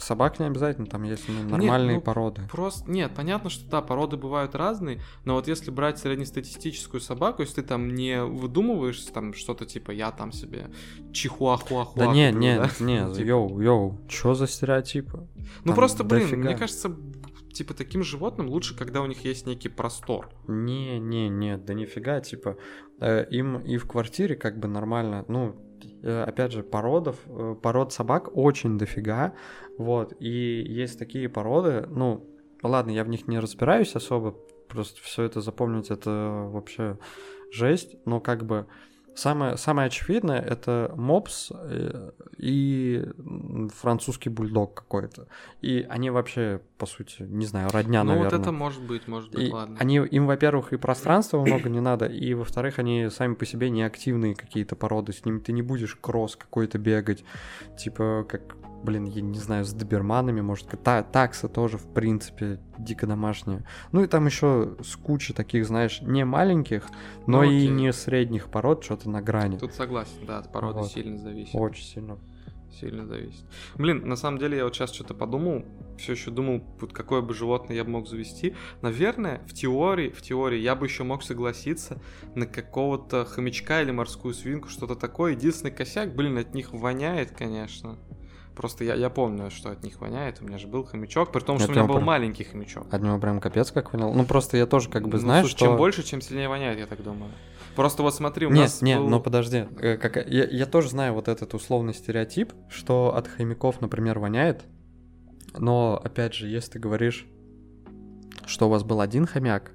собак не обязательно, там есть ну, нормальные ну, породы. Просто, нет, понятно, что да, породы бывают разные, но вот если брать среднестатистическую собаку, если ты там не выдумываешь там что-то типа я там себе чихуахуахуа Да не, куплю, не, да? не, [LAUGHS] Типа. йоу, йоу, чё за стереотипы? Ну Там просто, блин, дофига. мне кажется, типа таким животным лучше, когда у них есть некий простор. Не, не, не, да нифига, типа, э, им и в квартире как бы нормально, ну, опять же, породов, э, пород собак очень дофига, вот, и есть такие породы, ну, ладно, я в них не разбираюсь особо, просто все это запомнить, это вообще жесть, но как бы самое, самое очевидное это мопс э, и французский бульдог какой-то, и они вообще, по сути, не знаю, родня, ну наверное. вот это может быть, может быть, И ладно. они, им, во-первых, и пространства много не надо, и, во-вторых, они сами по себе не активные какие-то породы, с ними ты не будешь кросс какой-то бегать, типа, как, блин, я не знаю, с доберманами, может, та, такса тоже, в принципе, дико домашняя. Ну и там еще с кучей таких, знаешь, не маленьких, но Ну, и не средних пород, что-то на грани. Тут согласен, да, от породы Вот. сильно зависит. Очень сильно. Сильно зависит. Блин, на самом деле я вот сейчас что-то подумал, все еще думал, вот какое бы животное я бы мог завести. Наверное, в теории, в теории я бы еще мог согласиться на какого-то хомячка или морскую свинку, что-то такое. Единственный косяк, блин, от них воняет, конечно. Просто я, я помню, что от них воняет. У меня же был хомячок, при том, что Это у меня был прям- маленький хомячок. От него прям капец как вонял. Ну просто я тоже как бы Ну, знаю, слушай, что... Чем больше, чем сильнее воняет, я так думаю. Просто вот смотри, у Нет, нас нет, был- но подожди. э, как- я, я тоже знаю вот этот условный стереотип, что от хомяков, например, воняет. Но, опять же, если ты говоришь, что у вас был один хомяк,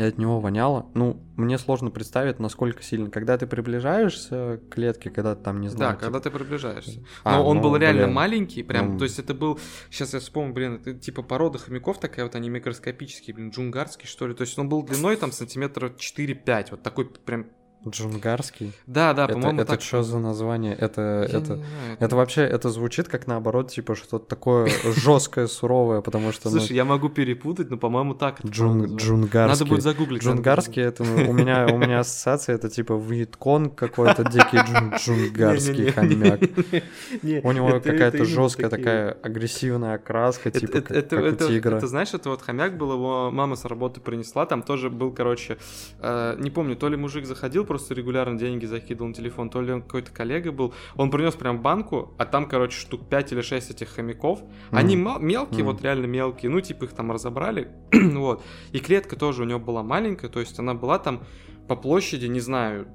и от него воняло, ну, мне сложно представить, насколько сильно. Когда ты приближаешься к клетке, когда ты там, не знаю... Да, типа- когда ты приближаешься. А, Но он ну, был реально блин. маленький, прям, Ну. то есть это был, сейчас я вспомню, блин, это типа порода хомяков такая, вот они микроскопические, блин, джунгарский что ли, то есть он был длиной там сантиметра 4-5, вот такой прям, Джунгарский. да, да, это по-моему, это так. что за название? Это, Я это, знаю, это вообще, это звучит как наоборот, типа что-то такое [LAUGHS] жесткое, суровое, потому что... ну, Слушай, я могу перепутать, но, по-моему, так. это Джун, джунгарский. Надо будет загуглить. Джунгарский это ну, у меня у меня ассоциация это типа Вьетконг какой-то дикий джун- [LAUGHS] джунгарский хомяк. [LAUGHS] У него это- это какая-то жесткая такая агрессивная окраска, Это, типа это, как, это, это- у тигра. это, знаешь, это вот хомяк был, его мама с работы принесла, там тоже был, короче, э, не помню, то ли мужик заходил, просто регулярно деньги закидывал на телефон, то ли он какой-то коллега был, он принес прям банку, а там, короче, штук 5 или 6 этих хомяков, они Мгм. ма- мелкие, Мгм. вот реально мелкие, ну, типа их там разобрали, [CLEARS THROAT] вот, и клетка тоже у него была маленькая, то есть она была там по площади, не знаю,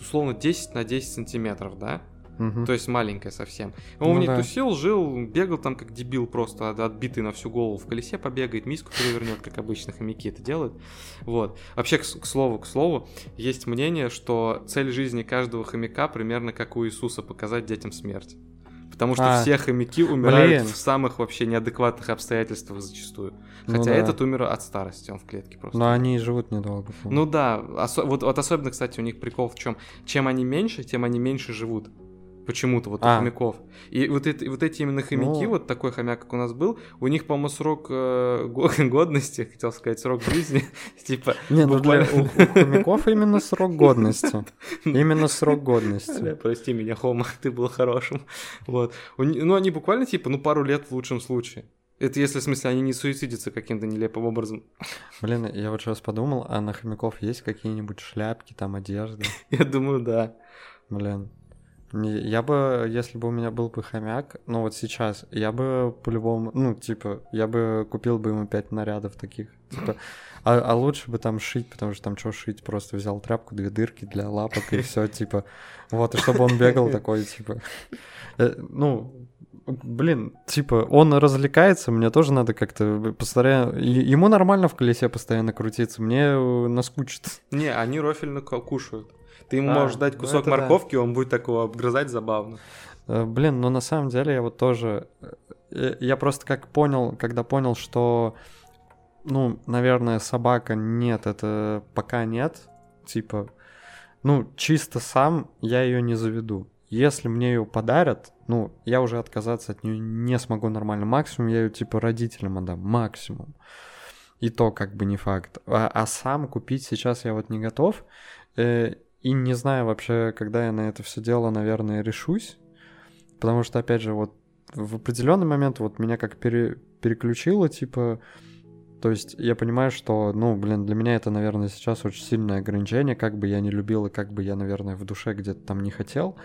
условно 10 на 10 сантиметров, да, Мгм. то есть маленькая совсем. Он Ну в ней да. тусил, жил, бегал там как дебил просто, от- отбитый на всю голову. В колесе побегает, миску перевернет, как обычно хомяки это делают. Вот. Вообще, к, к слову, к слову, есть мнение, что цель жизни каждого хомяка примерно как у Иисуса показать детям смерть. Потому что А, все хомяки умирают блин. в самых вообще неадекватных обстоятельствах зачастую. Ну Хотя да. этот умер от старости, он в клетке просто. Но они живут недолго. Ну да, осо- вот, вот особенно, кстати, у них прикол в чем? Чем они меньше, тем они меньше живут. Почему-то вот А. у хомяков. И вот, эти- вот эти именно хомяки, Ну. вот такой хомяк, как у нас был, у них, по-моему, срок э, го- [LAUGHS] годности, хотел сказать, срок жизни, [LAUGHS] типа... Не, ну для у, у хомяков именно срок годности. Именно срок годности. Прости меня, Хома, [LAUGHS] ты был хорошим. Вот. Ну, они буквально, типа, ну, пару лет в лучшем случае. Это если, в смысле, они не суицидятся каким-то нелепым образом. Блин, я вот сейчас подумал, а на хомяков есть какие-нибудь шляпки, там одежда? Я думаю, да. Блин. Я бы, если бы у меня был бы хомяк, ну вот сейчас, я бы по-любому, ну, типа, я бы купил бы ему пять нарядов таких. Типа, [LAUGHS] а, а лучше бы там шить, потому что там что шить, просто взял тряпку, две дырки для лапок и все, типа. Вот, и чтобы он бегал такой, типа. э, Ну, блин, типа, он развлекается, мне тоже надо как-то постоянно... Ему нормально в колесе постоянно крутиться, мне э, наскучит. Не, они рофельно ку- кушают. Ты ему А, можешь дать ну кусок да. морковки, он будет такого обгрызать забавно. Э, Блин, ну на самом деле я вот тоже... э, Я просто как понял, когда понял, что, ну, наверное, собака нет, это пока нет. Типа, ну, чисто сам я ее не заведу. Если мне ее подарят, ну, я уже отказаться от нее не смогу нормально. Максимум я ее типа родителям отдам. Максимум. И то как бы не факт. А, а сам купить сейчас я вот не готов. Э, и не знаю вообще, когда я на это все дело, наверное, решусь. Потому что, опять же, вот в определенный момент вот меня как пере- переключило, типа, то есть я понимаю, что, ну, блин, для меня это, наверное, сейчас очень сильное ограничение, как бы я не любил и как бы я, наверное, в душе где-то там не хотел.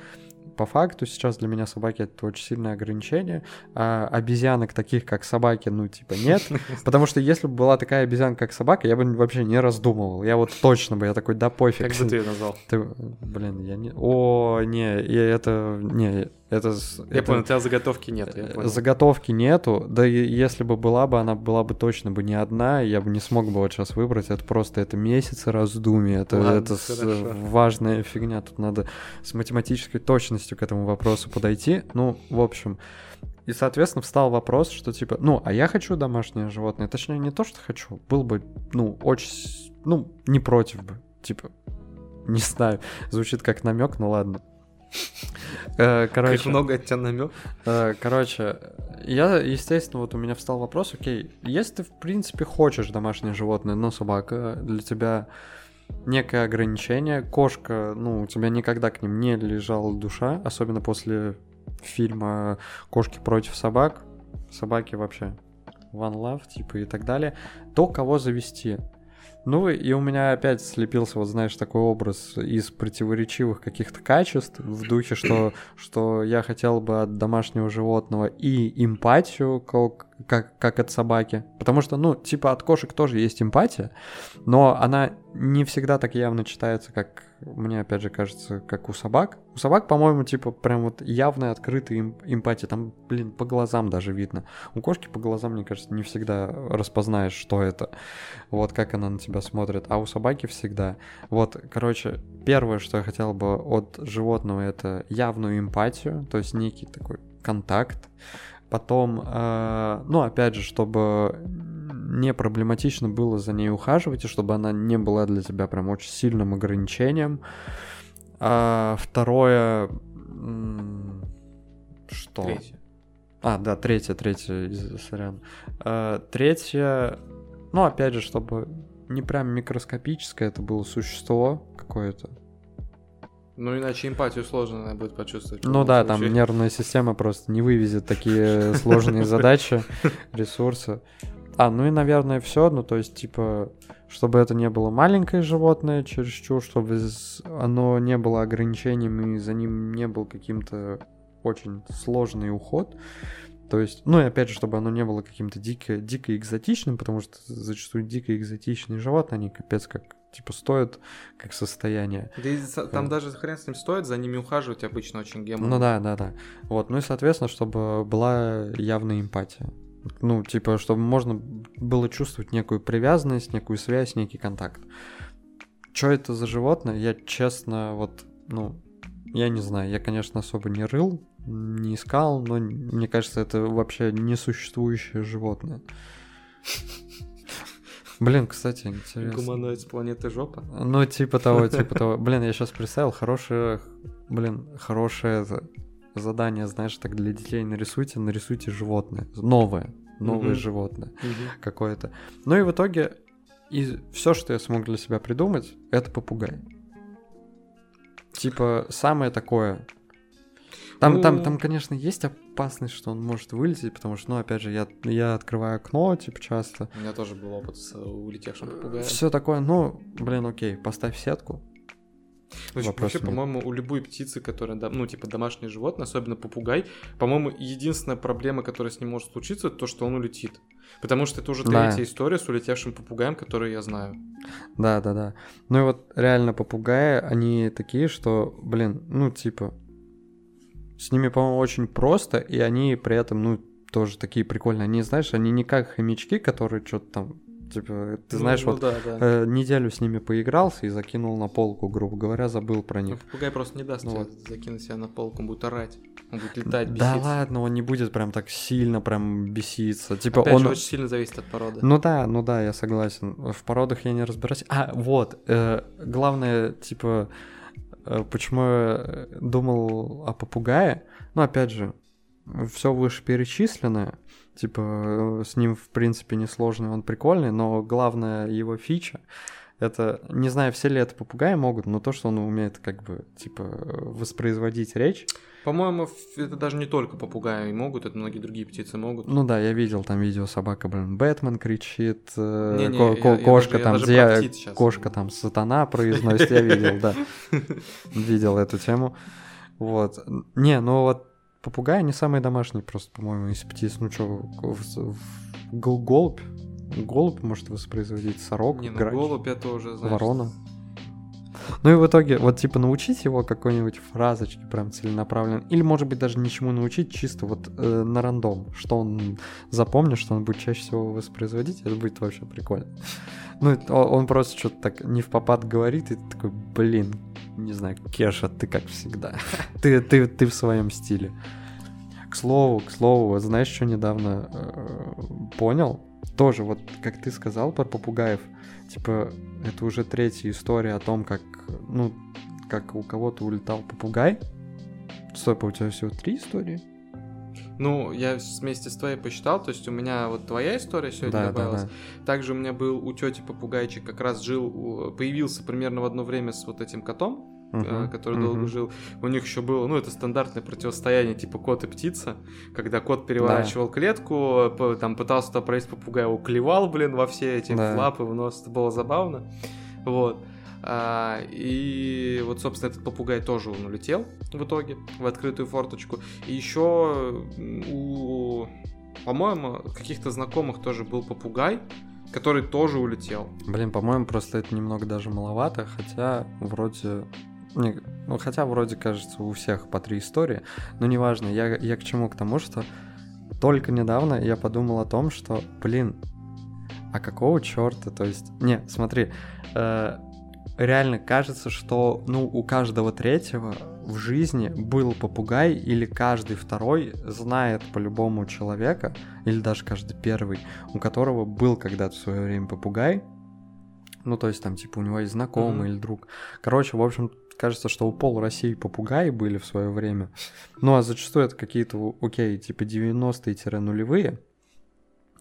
По факту сейчас для меня собаки это очень сильное ограничение, а обезьянок таких, как собаки, ну, типа, нет. [LAUGHS] Потому что если бы была такая обезьянка, как собака, я бы вообще не раздумывал. Я вот точно бы, я такой, да пофиг. Как бы ты ее [LAUGHS] назвал? Ты, блин, я не... О, не, я это... Не, это... Я это- понял, у тебя заготовки нет. э. Заготовки нету, да и если бы была бы, она была бы точно бы не одна, я бы не смог бы вот сейчас выбрать, это просто, это месяцы раздумий, это, Ладно, это хорошо. важная фигня, тут надо с математической точностью к этому вопросу подойти, ну, в общем, и, соответственно, встал вопрос, что типа, ну, а я хочу домашнее животное, точнее, не то, что хочу, был бы, ну, очень, ну, не против бы, типа, не знаю, звучит как намек, ну ладно. Э, Как Короче, много от тебя намек. Э, Короче, я, естественно, вот у меня встал вопрос, окей, если ты, в принципе, хочешь домашнее животное, но собака для тебя некое ограничение, кошка, ну, у тебя никогда к ним не лежала душа, особенно после фильма «Кошки против собак», собаки вообще one love, типа, и так далее, то кого завести? Ну, и у меня опять слепился, вот знаешь, такой образ из противоречивых каких-то качеств в духе, что, [CLEARS THROAT] что я хотел бы от домашнего животного и эмпатию, как, как, как от собаки. Потому что, ну, типа от кошек тоже есть эмпатия, но она не всегда так явно читается, как мне, опять же, кажется, как у собак. У собак, по-моему, типа прям вот явная открытая эм- эмпатия. Там, блин, по глазам даже видно. У кошки по глазам, мне кажется, не всегда распознаешь, что это. Вот как она на тебя смотрит. А у собаки всегда. Вот, короче, первое, что я хотел бы от животного, это явную эмпатию, то есть некий такой контакт. Потом, э, ну, опять же, чтобы не проблематично было за ней ухаживать, и чтобы она не была для тебя прям очень сильным ограничением. А второе... Что? Третье. А, да, третье, третье, сорян. Э, Третье, ну, опять же, чтобы не прям микроскопическое это было существо какое-то. Ну, иначе эмпатию сложно наверное, будет почувствовать. Ну да, там случае. нервная система просто не вывезет такие сложные [LAUGHS] задачи, ресурсы. А, ну и, наверное, все. Ну, то есть, типа, чтобы это не было маленькое животное чересчур, чтобы оно не было ограничением и за ним не был каким-то очень сложный уход. То есть, ну и опять же, чтобы оно не было каким-то дико, дико экзотичным, потому что зачастую дико экзотичные животные, они капец как, типа, стоят как состояние. Да и за- там Да. даже хрен с ним стоит, за ними ухаживать обычно очень геморно. Ну да, да, да. Вот, ну и, соответственно, чтобы была явная эмпатия. Ну, типа, чтобы можно было чувствовать некую привязанность, некую связь, некий контакт. Что это за животное? Я честно, вот, ну, я не знаю. Я, конечно, особо не рыл, не искал, но мне кажется, это вообще несуществующее животное. Блин, кстати, интересно. Гуманоид с планеты Жопа. Ну, типа того, типа того. Блин, я сейчас представил, хорошее, блин, хорошее это, задание, знаешь, так для детей нарисуйте, нарисуйте животное, новое, новое Мгм. животное Мгм. какое-то. Ну и в итоге и все, что я смог для себя придумать, это попугай. Типа самое такое. Там, там, Ну- там, конечно, есть опасность, что он может вылететь, потому что, ну, опять же, я, я открываю окно, типа, часто. У меня тоже был опыт с э, улетевшим попугаем. Все такое, ну, блин, окей, поставь сетку. Вообще, по-моему, у любой птицы, которая, ну, типа домашнее животное, особенно попугай, по-моему, единственная проблема, которая с ним может случиться, это то, что он улетит. Потому что это уже Да. третья история с улетевшим попугаем, которую я знаю. Да, да, да. Ну и вот реально попугаи, они такие, что, блин, ну, типа, с ними, по-моему, очень просто, и они при этом, ну, тоже такие прикольные. Они, знаешь, они не как хомячки, которые что-то там, типа, ты Ну, знаешь, ну вот да, да. э, неделю с ними поигрался и закинул на полку, грубо говоря, забыл про Но них. попугай просто не даст Ну вот. закинуть себя на полку, он будет орать. Он будет летать, Да беситься. ладно, он не будет прям так сильно прям беситься. Типа Опять он... же, очень сильно зависит от породы. Ну да, ну да, я согласен. В породах я не разбираюсь. А, вот, э, главное, типа, э, почему я думал о попугае, ну, опять же, все вышеперечисленное, типа, э, с ним, в принципе, несложный, он прикольный, но главная его фича, это, не знаю, все ли это попугаи могут, но то, что он умеет, как бы, типа, воспроизводить речь. По-моему, это даже не только попугаи могут, это многие другие птицы могут. Ну да, я видел там видео, собака, блин, Бэтмен кричит, э, Не-не, ко- я- ко- я кошка даже- там, я- кошка там сатана произносит, я видел, да, [LAUGHS] видел эту тему. Вот, не, ну вот попугай не самый домашний просто, по-моему, из птиц, ну что, голубь, голубь может воспроизводить сорок, Не, ну грач, голубь это уже, знаешь... ворона. Ну и в итоге, вот типа научить его какой-нибудь фразочке прям целенаправленно, или может быть даже ничему научить, чисто вот э, на рандом, что он запомнит, что он будет чаще всего воспроизводить, это будет вообще прикольно. Ну, он просто что-то так не в попад говорит, и ты такой, блин, не знаю, Кеша, ты как всегда. [LAUGHS] ты, ты, ты в своем стиле. К слову, к слову, вот знаешь, что недавно э, понял? Тоже, вот как ты сказал про попугаев, типа, это уже третья история о том, как, ну, как у кого-то улетал попугай. Стой, у тебя всего три истории? Ну, я вместе с твоей посчитал, то есть у меня вот твоя история сегодня да, добавилась. да, Также у меня был у тети попугайчик, как раз жил, появился примерно в одно время с вот этим котом, да. Мгм, который мгм. долго жил. У них еще было, ну, это стандартное противостояние типа кот и птица, когда кот переворачивал клетку, п- там пытался туда пролезть попугай, его клевал, блин, во все эти Да. лапы, в нос, это было забавно. Вот. А, и вот, собственно, этот попугай тоже он улетел в итоге в открытую форточку. И еще у, по-моему, каких-то знакомых тоже был попугай, который тоже улетел. Блин, по-моему, просто это немного даже маловато, хотя вроде... не, ну, хотя вроде, кажется, у всех по три истории, но неважно, я, я к чему? К тому, что только недавно я подумал о том, что, блин, а какого черта? То есть, не, смотри, э, реально кажется, что, ну, у каждого третьего в жизни был попугай, или каждый второй знает по-любому человека, или даже каждый первый, у которого был когда-то в свое время попугай. Ну, то есть там, типа, у него есть знакомый Мгм. или друг. Короче, в общем, кажется, что у пол России попугаи были в свое время. Ну, а зачастую это какие-то, окей, типа 90-е-нулевые.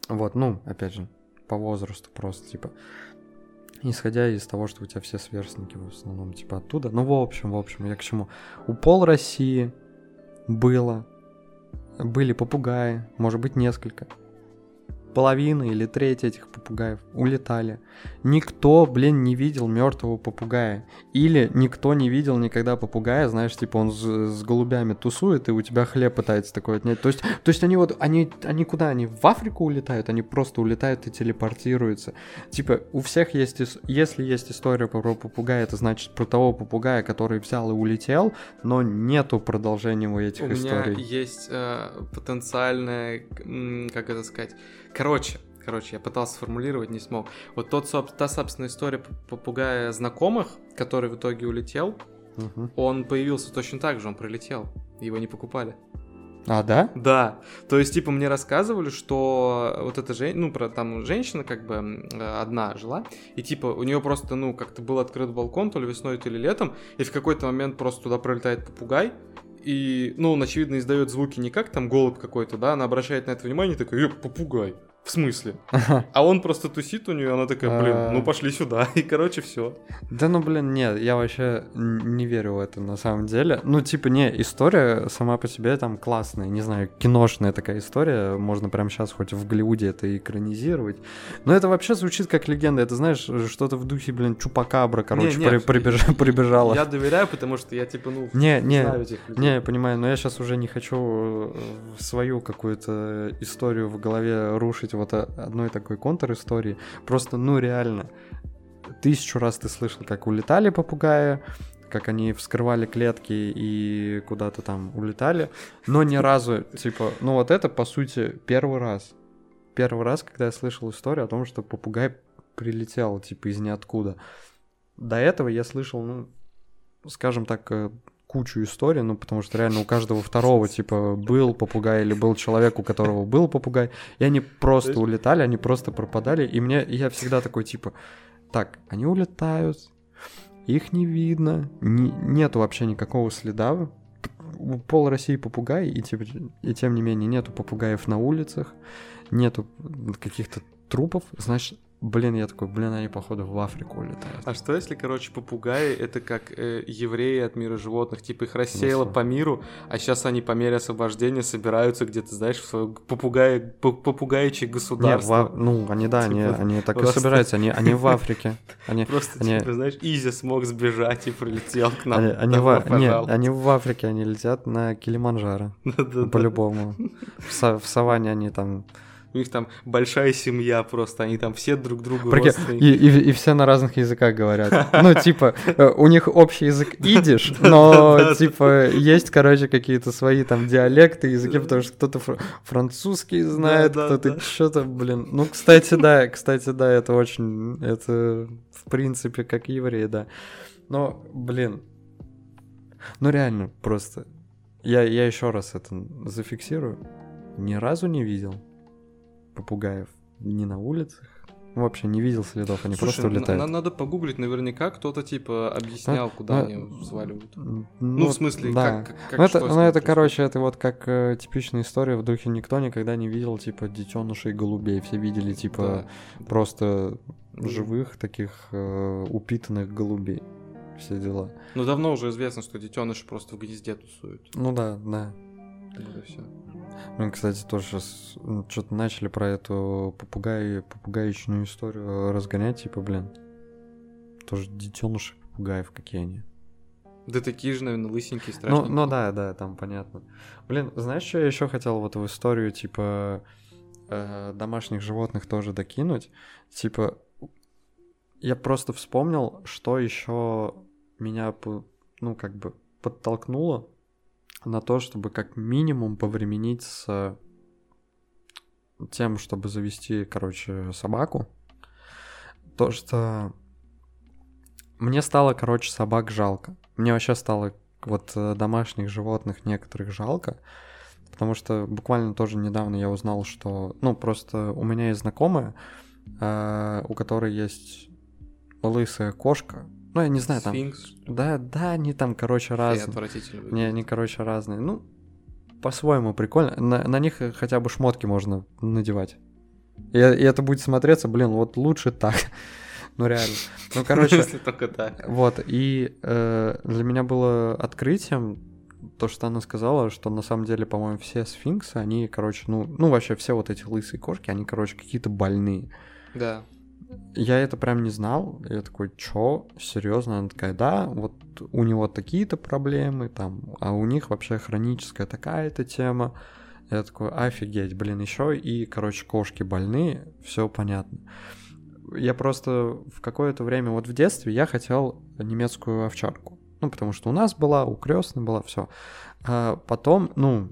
Вот, ну, опять же, по возрасту просто, типа. Исходя из того, что у тебя все сверстники в основном, типа, оттуда. Ну, в общем, в общем, я к чему. У пол России было, были попугаи, может быть, несколько. Половина или треть этих попугаев улетали. Никто, блин, не видел мертвого попугая. Или никто не видел никогда попугая, знаешь, типа он с, с голубями тусует, и у тебя хлеб пытается такой отнять. То есть, то есть они вот, они, они куда? Они в Африку улетают? Они просто улетают и телепортируются. Типа, у всех есть, если есть история про попугая, это значит про того попугая, который взял и улетел, но нету продолжения у этих У меня историй. есть э, потенциальная, как это сказать, короче, короче, я пытался сформулировать, не смог. Вот тот, та, собственно, история попугая знакомых, который в итоге улетел, Мгм. он появился точно так же, он прилетел, его не покупали. А, да? Да, то есть, типа, мне рассказывали, что вот эта женщина, ну, про там женщина, как бы, одна жила, и, типа, у нее просто, ну, как-то был открыт балкон, то ли весной, то ли летом, и в какой-то момент просто туда пролетает попугай, и, ну, он, очевидно, издает звуки не как там голубь какой-то, да, она обращает на это внимание такая, «Э, попугай. В смысле? А он просто тусит у нее, она такая, блин, ну А. пошли сюда. [LAUGHS] И, короче, все. Да ну блин, нет, я вообще не верю в это на самом деле. Ну, типа, не, история сама по себе там классная, не знаю, киношная такая история. Можно прямо сейчас хоть в Голливуде это экранизировать. Но это вообще звучит как легенда. Это, знаешь, что-то в духе, блин, Чупакабра, короче, нет, при- прибеж- [LAUGHS] прибежала. Я доверяю, потому что я, типа, ну, Не, не, знаю этих людей. Не, я понимаю, но я сейчас уже не хочу э, свою какую-то историю в голове рушить вот о- одной такой контр-истории. Просто, ну, реально, тысячу раз ты слышал, как улетали попугаи, как они вскрывали клетки и куда-то там улетали, но ни разу, типа, ну вот это, по сути, первый раз. Первый раз, когда я слышал историю о том, что попугай прилетел, типа, из ниоткуда. До этого я слышал, ну, скажем так, э, кучу историй, ну, потому что реально у каждого второго, типа, был попугай или был человек, у которого был попугай, и они просто улетали, они просто пропадали, и мне, я всегда такой, типа, так, они улетают, их не видно, не- нету вообще никакого следа, пол России попугай, и, типа, и тем не менее нету попугаев на улицах, нету каких-то трупов, значит, блин, я такой, блин, они, походу, в Африку улетают. А что если, короче, попугаи это как э, евреи от мира животных, типа их рассеяло по миру, а сейчас они по мере освобождения собираются где-то, знаешь, в свое попугай, по- попугаичье Не, государство. в А- ну, они, да, они, Типа, они так и просто- собираются, они, они в Африке. Они, [LAUGHS] Просто, они- типа, знаешь, Изя смог сбежать и прилетел к нам. они, они в, не, пожаловать. они в Африке, они летят на Килиманджаро, [LAUGHS] по-любому. В, в саванне они там... У них там большая семья просто, они там все друг другу Прикинь, родственники. И, и- и все на разных языках говорят. Ну, типа, э, у них общий язык идиш, но, [LAUGHS] типа, есть, короче, какие-то свои там диалекты, языки, потому что кто-то фр- французский знает, кто-то что-то, блин. Ну, кстати, да, кстати, да, это очень, это, в принципе, как евреи, да. Но, блин, ну, реально, просто, я, я еще раз это зафиксирую, ни разу не видел попугаев ни на улицах, вообще не видел следов, они Слушай, просто улетают. на- надо погуглить, наверняка кто-то типа объяснял, куда ну, они сваливают. Ну, Ну, в смысле, да. как, как, ну, это, ну, это, короче, это вот как э, типичная история в духе никто никогда не видел, типа, детенышей голубей. Все видели, типа, просто Да. живых таких э, упитанных голубей. Все дела. Ну, давно уже известно, что детеныши просто в гнезде тусуют. Ну да, да. Вот и всё. Мы, кстати, тоже сейчас что-то начали про эту попугай, попугаечную историю разгонять, типа, блин. Тоже детеныши попугаев, какие они. Да такие же, наверное, лысенькие, Ну, страшненькие. ну да, да, там понятно. Блин, знаешь, что я еще хотел вот в историю, типа, э, домашних животных тоже докинуть? Типа, я просто вспомнил, что еще меня, ну, как бы, подтолкнуло на то, чтобы как минимум повременить с тем, чтобы завести, короче, собаку. То, что мне стало, короче, собак жалко. Мне вообще стало вот э, домашних животных некоторых жалко, потому что буквально тоже недавно я узнал, что, ну, просто у меня есть знакомая, э, у которой есть лысая кошка. Ну, я не знаю, там... Сфинкс? Да, да, они там, короче, разные. отвратительно Не, они, короче, разные. Ну, по-своему прикольно. На, на них хотя бы шмотки можно надевать. И, и это будет смотреться, блин, вот лучше так. [LAUGHS] Ну, реально. Ну, [LAUGHS] короче, Если только так. вот, и э, для меня было открытием то, что она сказала, что на самом деле, по-моему, все сфинксы, они, короче, ну, ну, вообще все вот эти лысые кошки, они, короче, какие-то больные. Да. Я это прям не знал. Я такой, чё? Серьезно? Она такая, да, вот у него такие-то проблемы, там, а у них вообще хроническая такая-то тема. Я такой, офигеть, блин, еще и, короче, кошки больные, все понятно. Я просто в какое-то время, вот в детстве, я хотел немецкую овчарку. Ну, потому что у нас была, у крестной была, все. А потом, ну,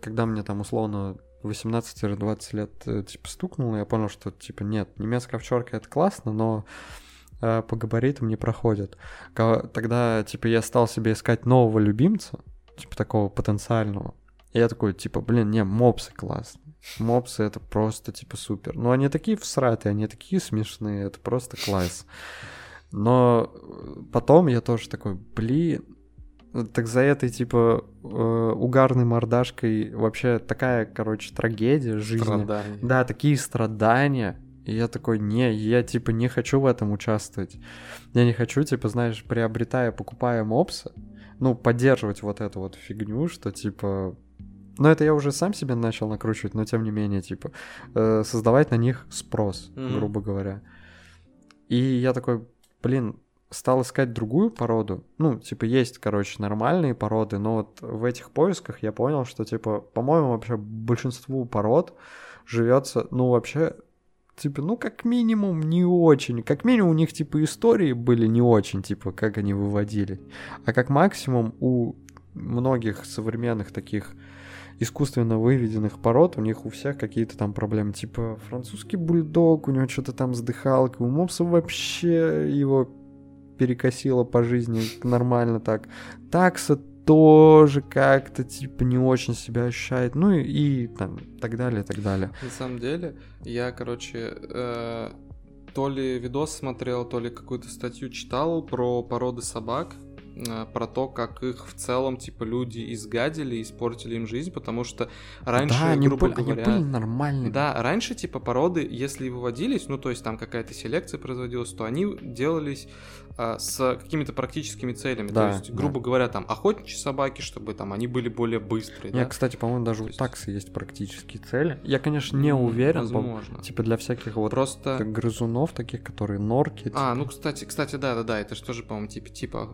когда мне там условно 18-20 лет э, типа стукнуло, я понял, что типа нет, немецкая овчарка это классно, но э, по габаритам не проходит. Тогда типа я стал себе искать нового любимца, типа такого потенциального. И я такой, типа, блин, не, мопсы классные. Мопсы это просто типа супер. Ну они такие всратые, они такие смешные, это просто класс. Но э, потом я тоже такой, блин, Так за этой, типа, э, угарной мордашкой вообще такая, короче, трагедия жизни. Страдания. Да, такие страдания. И я такой, не, я, типа, не хочу в этом участвовать. Я не хочу, типа, знаешь, приобретая, покупая мопсы, ну, поддерживать вот эту вот фигню, что, типа... Ну, это я уже сам себе начал накручивать, но тем не менее, типа, э, создавать на них спрос, Мгм. грубо говоря. И я такой, блин, стал искать другую породу. Ну, типа, есть, короче, нормальные породы, но вот в этих поисках я понял, что, типа, по-моему, вообще большинству пород живется, ну, вообще, типа, ну, как минимум, не очень. Как минимум, у них, типа, истории были не очень, типа, как они выводили. А как максимум у многих современных таких искусственно выведенных пород, у них у всех какие-то там проблемы. Типа французский бульдог, у него что-то там с дыхалкой, у мопса вообще его перекосило по жизни нормально так. Такса тоже как-то типа не очень себя ощущает. Ну и, и там так далее, так далее. На самом деле, я, короче, э, то ли видос смотрел, то ли какую-то статью читал про породы собак, э, про то, как их в целом, типа, люди изгадили, испортили им жизнь, потому что раньше, да, они, грубо были, они говоря... были нормальными. Да, раньше, типа, породы, если выводились, ну, то есть там какая-то селекция производилась, то они делались с какими-то практическими целями. Да, то есть, да. грубо говоря, там, охотничьи собаки, чтобы там они были более быстрые, Я, да? кстати, по-моему, даже То у есть- таксы есть практические цели. Я, конечно, не уверен. по- Возможно. Типа для всяких вот Просто... грызунов таких, которые норки. А, типа. ну, кстати, кстати, да-да-да, это же тоже, по-моему, типа, типа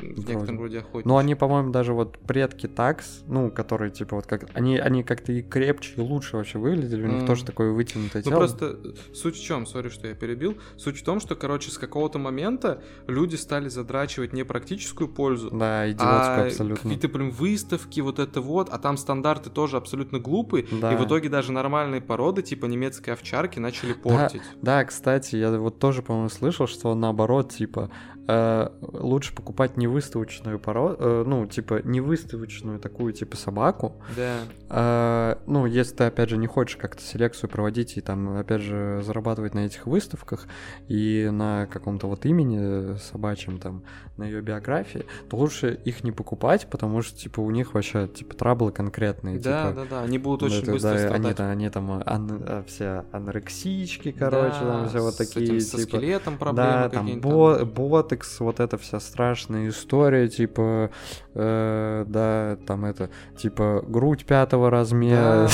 э, в некотором роде охотничьи. Ну, они, по-моему, даже вот предки такс, ну, которые, типа, вот как... Они, они как-то и крепче, и лучше вообще выглядели. У них М. тоже такое вытянутое Ну тело. просто э, суть в чем, сори, что я перебил. Суть в том, что, короче, с какого-то момента люди стали задрачивать не практическую пользу, Да, идиотскую а абсолютно. какие-то прям выставки, вот это вот, а там стандарты тоже абсолютно глупые, Да. и в итоге даже нормальные породы, типа немецкой овчарки, начали портить. Да, кстати, я вот тоже, по-моему, слышал, что наоборот, типа, лучше покупать не выставочную породу, ну, типа, не выставочную такую, типа, собаку, Да. А, ну, если ты, опять же, не хочешь как-то селекцию проводить и там, опять же, зарабатывать на этих выставках и на каком-то вот имени собачьем, там, на ее биографии, то лучше их не покупать, потому что, типа, у них вообще, типа, траблы конкретные. Да, типа, да, да, они будут ну, очень это, быстро да, страдать. они, там- они там ан- все анорексички, короче, там все вот с такие, со типа... скелетом проблемы Да, там бо- ботекс, вот эта вся страшная история, типа, э, да, там это, типа, грудь пятого размера,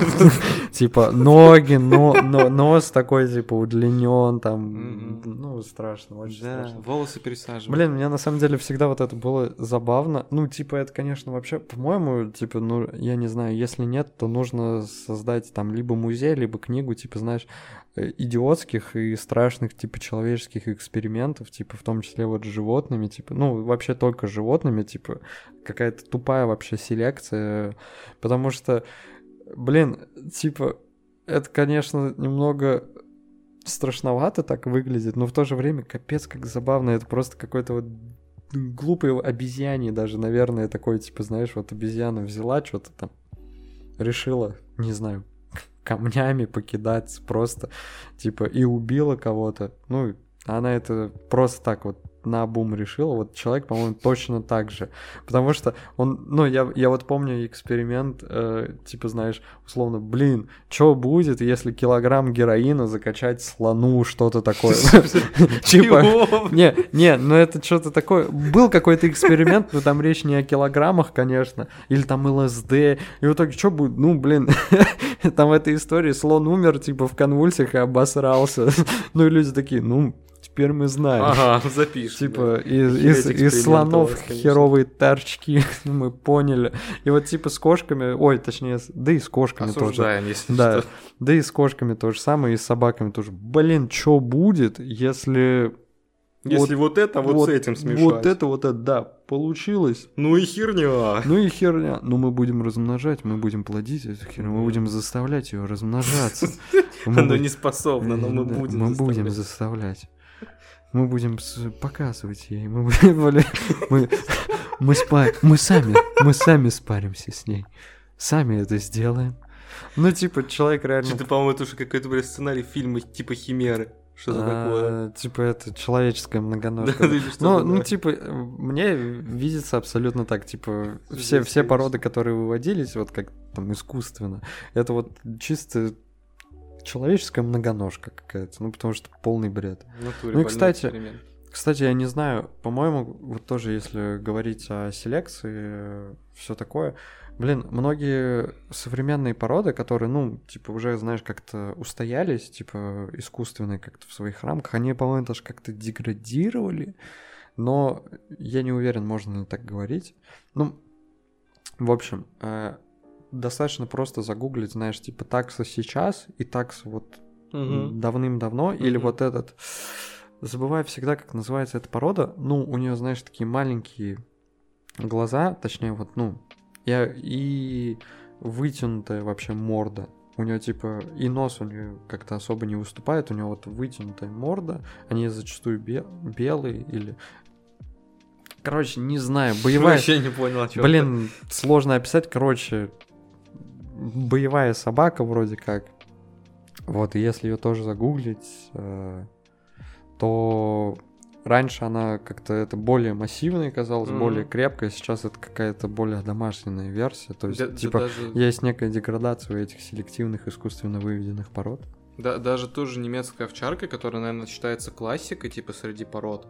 [LAUGHS] типа, ноги, но, но- нос такой, типа, удлинен, там, ну, страшно, очень страшно. волосы пересаживают. Блин, мне на самом деле всегда вот это было забавно. Ну, типа, это, конечно, вообще, по-моему, типа, ну, я не знаю, если нет, то нужно создать там либо музей, либо книгу, типа, знаешь, идиотских и страшных, типа, человеческих экспериментов, типа, в том числе вот с животными, типа, ну, вообще только с животными, типа, какая-то тупая вообще селекция, потому что, блин, типа, это, конечно, немного страшновато так выглядит, но в то же время капец как забавно. Это просто какой-то вот глупый обезьяне даже, наверное, такой, типа, знаешь, вот обезьяна взяла что-то там, решила, не знаю, [LAUGHS] камнями покидать просто, типа, и убила кого-то. Ну, она это просто так вот на бум решила. Вот человек, по-моему, точно так же. Потому что он, ну, я, я вот помню эксперимент, э, типа, знаешь, условно, блин, что будет, если килограмм героина закачать слону, что-то такое? [LAUGHS] Типа, не, не, ну это что-то такое. Был какой-то эксперимент, но там речь не о килограммах, конечно, или там ЛСД. И в итоге что будет? Ну, блин, [LAUGHS] там в этой истории слон умер, типа, в конвульсиях и обосрался. [LAUGHS] Ну и люди такие, ну, теперь мы знаем. Ага, запишем. Типа из, из, из слонов херовые торчки, [LAUGHS] мы поняли. И вот типа с кошками, ой, точнее, да и с кошками тоже. Осуждаем, если Да, что. да и с кошками то же самое, и с собаками тоже. Блин, что будет, если... Если вот это вот с этим смешать. Вот это, вот это, да, получилось. Ну и херня. Ну и херня. Ну мы будем размножать, мы будем плодить эту херню, мы будем заставлять ее размножаться. [LAUGHS] Оно будем- не способно, но мы будем Мы будем заставлять. Мы будем показывать ей. Мы, [LAUGHS] мы, мы, спа- мы сами, мы сами спаримся с ней. Сами это сделаем. Ну, типа, человек реально... Что-то, по-моему, это уже какой-то, блядь, сценарий фильма типа Химеры. Что это такое? Типа это человеческая многоножка. Ну, ну, типа, мне видится абсолютно так, типа, все, все породы, которые выводились, вот как там искусственно, это вот чисто человеческая многоножка какая-то, ну, потому что полный бред. Натуре Ну и, кстати, эксперимент. Кстати, я не знаю, по-моему, вот тоже если говорить о селекции, все такое, блин, многие современные породы, которые, ну, типа, уже, знаешь, как-то устоялись, типа, искусственные как-то в своих рамках, они, по-моему, даже как-то деградировали, но я не уверен, можно ли так говорить. Ну, в общем, э, достаточно просто загуглить, знаешь, типа, такса сейчас и такса вот Мгм. давным-давно, или Мгм. вот этот... Забываю всегда, как называется эта порода. Ну, у нее, знаешь, такие маленькие глаза, точнее, вот, ну, и, и вытянутая вообще морда. У нее типа и нос у нее как-то особо не выступает, у нее вот вытянутая морда, они зачастую бе- белые или... Короче, не знаю, боевая... Вообще не понял, о чем Блин, сложно описать. Короче, боевая собака вроде как. Вот, и если ее тоже загуглить, э, то раньше она как-то это более массивная казалась, Мгм. более крепкая, сейчас это какая-то более домашняя версия. То есть, Да- да типа, даже- есть некая деградация у этих селективных искусственно выведенных пород. Да, даже тоже немецкая овчарка, которая, наверное, считается классикой, типа, среди пород.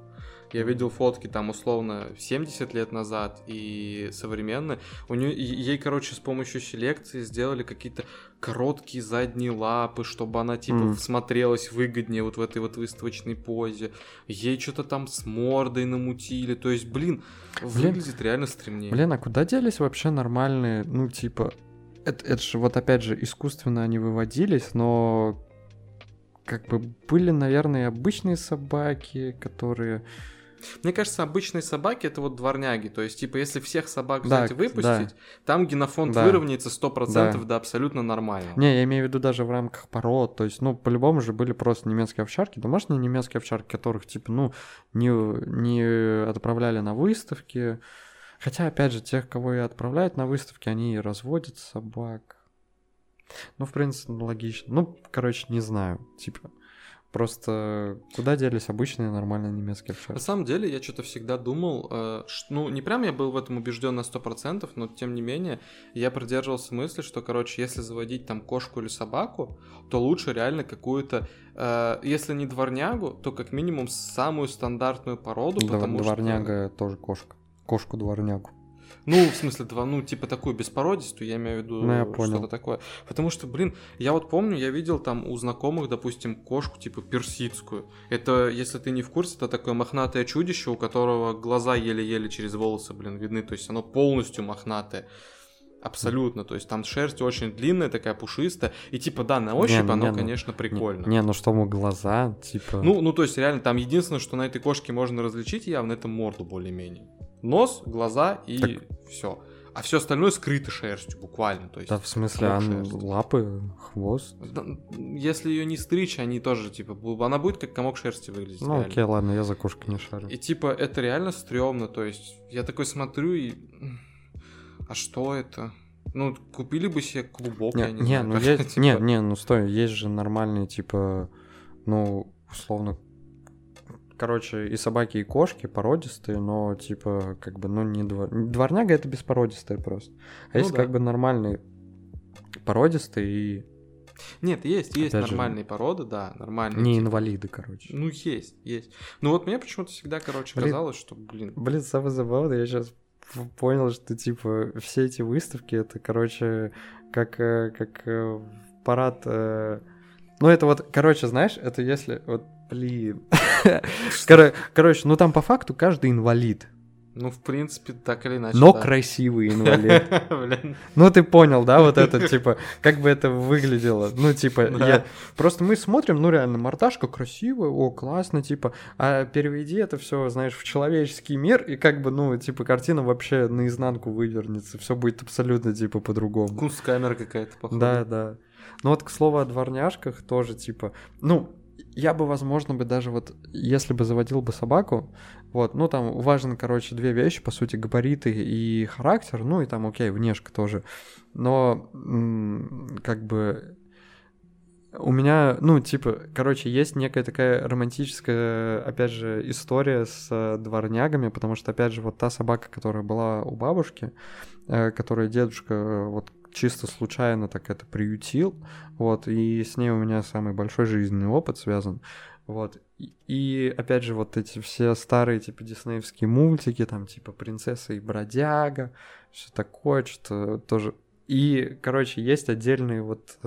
Я видел фотки там, условно, 70 лет назад и современные. У нее, ей, короче, с помощью селекции сделали какие-то короткие задние лапы, чтобы она, типа, Мгм. смотрелась выгоднее вот в этой вот выставочной позе. Ей что-то там с мордой намутили. То есть, блин, выглядит реально стремнее. Блин, а куда делись вообще нормальные, ну, типа, это, это же вот опять же искусственно они выводились, но как бы были, наверное, обычные собаки, которые... Мне кажется, обычные собаки это вот дворняги. То есть, типа, если всех собак Да, взять и выпустить, да. там генофонд Да. выровняется 100% Да. до абсолютно нормального. Не, я имею в виду даже в рамках пород, то есть, ну, по-любому же были просто немецкие овчарки, домашние немецкие овчарки, которых, типа, ну, не, не отправляли на выставки, хотя, опять же, тех, кого и отправляют на выставки, они и разводят собак. Ну, в принципе, логично. Ну, короче, не знаю, типа, просто куда делись обычные нормальные немецкие На овчарки? самом деле, я что-то всегда думал, э, ш- ну, не прям я был в этом убежден на 100%, но тем не менее, я придерживался мысли, что, короче, если заводить там кошку или собаку, то лучше реально какую-то, э, если не дворнягу, то как минимум самую стандартную породу, потому что... Дворняга тоже кошка. Кошку-дворнягу. Ну, в смысле, два, ну, типа такую беспородистую, я имею в виду Ну, я что-то такое. Потому что, блин, я вот помню, я видел там у знакомых, допустим, кошку типа персидскую. Это, если ты не в курсе, это такое мохнатое чудище, у которого глаза еле-еле через волосы, блин, видны. То есть оно полностью мохнатое. Абсолютно, то есть там шерсть очень длинная, такая пушистая, и типа да, на ощупь ну, оно, не, ну, конечно, Не- прикольно. Не, ну что мы глаза, типа... Ну, ну, то есть, реально, там единственное, что на этой кошке можно различить явно, это морду более-менее. Нос, глаза и Так- все. А все остальное скрыто шерстью, буквально. То есть, Да, в смысле, шерсти. лапы, хвост. Если ее не стричь, они тоже, типа, она будет как комок шерсти выглядеть. Ну реально. окей, ладно, я за кошкой не шарю. И типа, это реально стрёмно. То есть, я такой смотрю и. А что это? Ну, купили бы себе клубок, я Не, не, не, знаю. ну есть, типа. не, не, ну стой, есть же нормальные, типа, ну, условно, короче, и собаки, и кошки породистые, но, типа, как бы, ну, не двор... Дворняга — это беспородистая просто. А Ну есть, да. как бы, нормальные породистые и Нет, есть, есть Опять же, нормальные породы, да, нормальные. не типа. инвалиды, короче. Ну, есть, есть. Ну, вот мне почему-то всегда, короче, Блин. казалось, что, блин, Блин, самое забавное, я сейчас понял, что, типа, все эти выставки, это, короче, как, э, как э, парад... э, Ну, это вот, короче, знаешь, это если... Вот, блин. [LAUGHS] Коро- Короче, ну там по факту каждый инвалид, ну, в принципе, так или иначе, но да. красивый [LAUGHS] инвалид. Ну, ты понял, да, вот это, типа, как бы это выглядело. Ну, типа, [LAUGHS] я... Просто мы смотрим, ну, реально, мордашка красивая, о, классно, типа, а переведи это все, знаешь, в человеческий мир, и как бы, ну, типа, картина вообще наизнанку вывернется, все будет абсолютно, типа, по-другому. кунсткамера какая-то, походу. Да, да. Ну, вот, к слову, о дворняжках тоже, типа, ну, я бы, возможно, бы даже вот, если бы заводил бы собаку, вот, ну, там важны, короче, две вещи, по сути, габариты и характер, ну, и там, окей, внешка тоже, но, как бы, у меня, ну, типа, короче, есть некая такая романтическая, опять же, история с э, дворнягами, потому что, опять же, вот та собака, которая была у бабушки, э, которую дедушка э, вот чисто случайно так это приютил, вот, и с ней у меня самый большой жизненный опыт связан, вот, и, опять же, вот эти все старые, типа, диснеевские мультики, там, типа, «Принцесса и бродяга», все такое, что тоже... И, короче, есть отдельные вот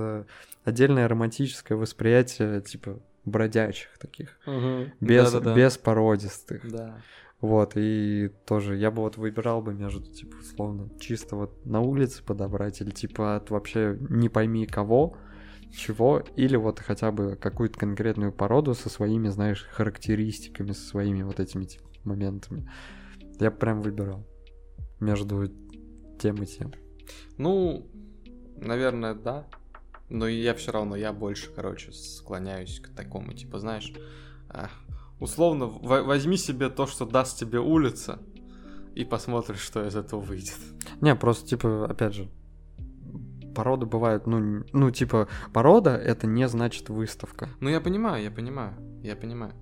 отдельное романтическое восприятие, типа, бродячих таких, Угу. без, Да-да-да. без породистых. Да. Вот, и тоже я бы вот выбирал бы между, типа, условно, чисто вот на улице подобрать, или типа от вообще не пойми кого, чего, или вот хотя бы какую-то конкретную породу со своими, знаешь, характеристиками, со своими вот этими типа, моментами. Я прям выбирал между тем и тем. Ну, наверное, да. Но я все равно, я больше, короче, склоняюсь к такому, типа, знаешь, условно, возьми себе то, что даст тебе улица, и посмотришь, что из этого выйдет. Не, просто, типа, опять же, породы бывают, ну, ну, типа, порода это не значит выставка. Ну, я понимаю, я понимаю, я понимаю.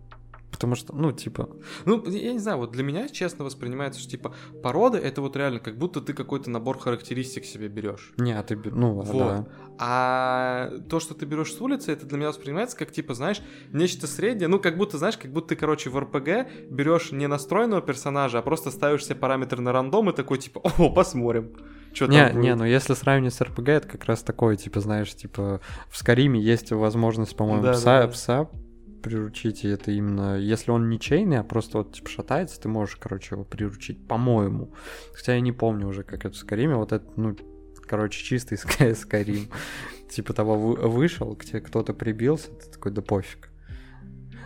Потому что, ну, типа, Ну, я не знаю, вот для меня честно воспринимается, что типа порода это вот реально как будто ты какой-то набор характеристик себе берешь. не, а ты, ну, Вот. да. А то, что ты берешь с улицы, это для меня воспринимается как типа, знаешь, нечто среднее. Ну, как будто, знаешь, как будто ты, короче, в РПГ берешь не настроенного персонажа, а просто ставишь себе параметры на рандом и такой, типа, о, посмотрим. Что Не, там не, будет». ну если сравнивать с РПГ, это как раз такое, типа, знаешь, типа, в Скариме есть возможность, по-моему, Да, пса, да, да. пса приручить, и это именно, если он не чейный, а просто вот, типа, шатается, ты можешь, короче, его приручить, по-моему. Хотя я не помню уже, как это в Скариме, вот это, ну, короче, чистый Скарим. Типа того, вы- вышел, к тебе кто-то прибился, ты такой, да пофиг.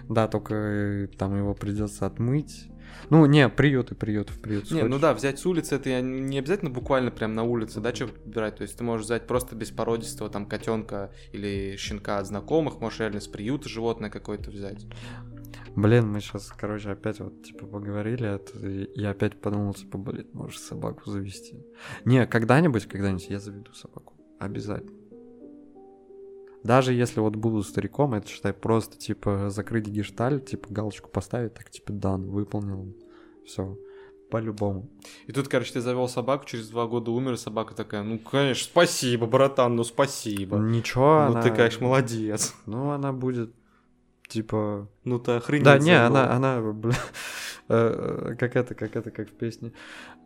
Да, только э, там его придется отмыть. Ну, не, приюты, приюты, в приют. Не, ну да, взять с улицы, это я не обязательно буквально прям на улице, да, что выбирать. То есть ты можешь взять просто беспородистого там котенка или щенка от знакомых, можешь реально с приюта животное какое-то взять. Блин, мы сейчас, короче, опять вот, типа, поговорили, это, и я опять подумал, типа, блин, может, собаку завести. Не, когда-нибудь, когда-нибудь я заведу собаку. Обязательно. Даже если вот буду стариком, это, считай, просто, типа, закрыть гештальт, типа, галочку поставить, так, типа, дан, выполнил. Все. По-любому. И тут, короче, ты завел собаку, через два года умер, и собака такая, ну, конечно, спасибо, братан, ну, спасибо. Ничего, ну, она... ты, конечно, молодец. Ну, она будет, типа... Ну, ты охренеть. Да, не, она, она, бля, [LAUGHS] э, как это, как это, как в песне.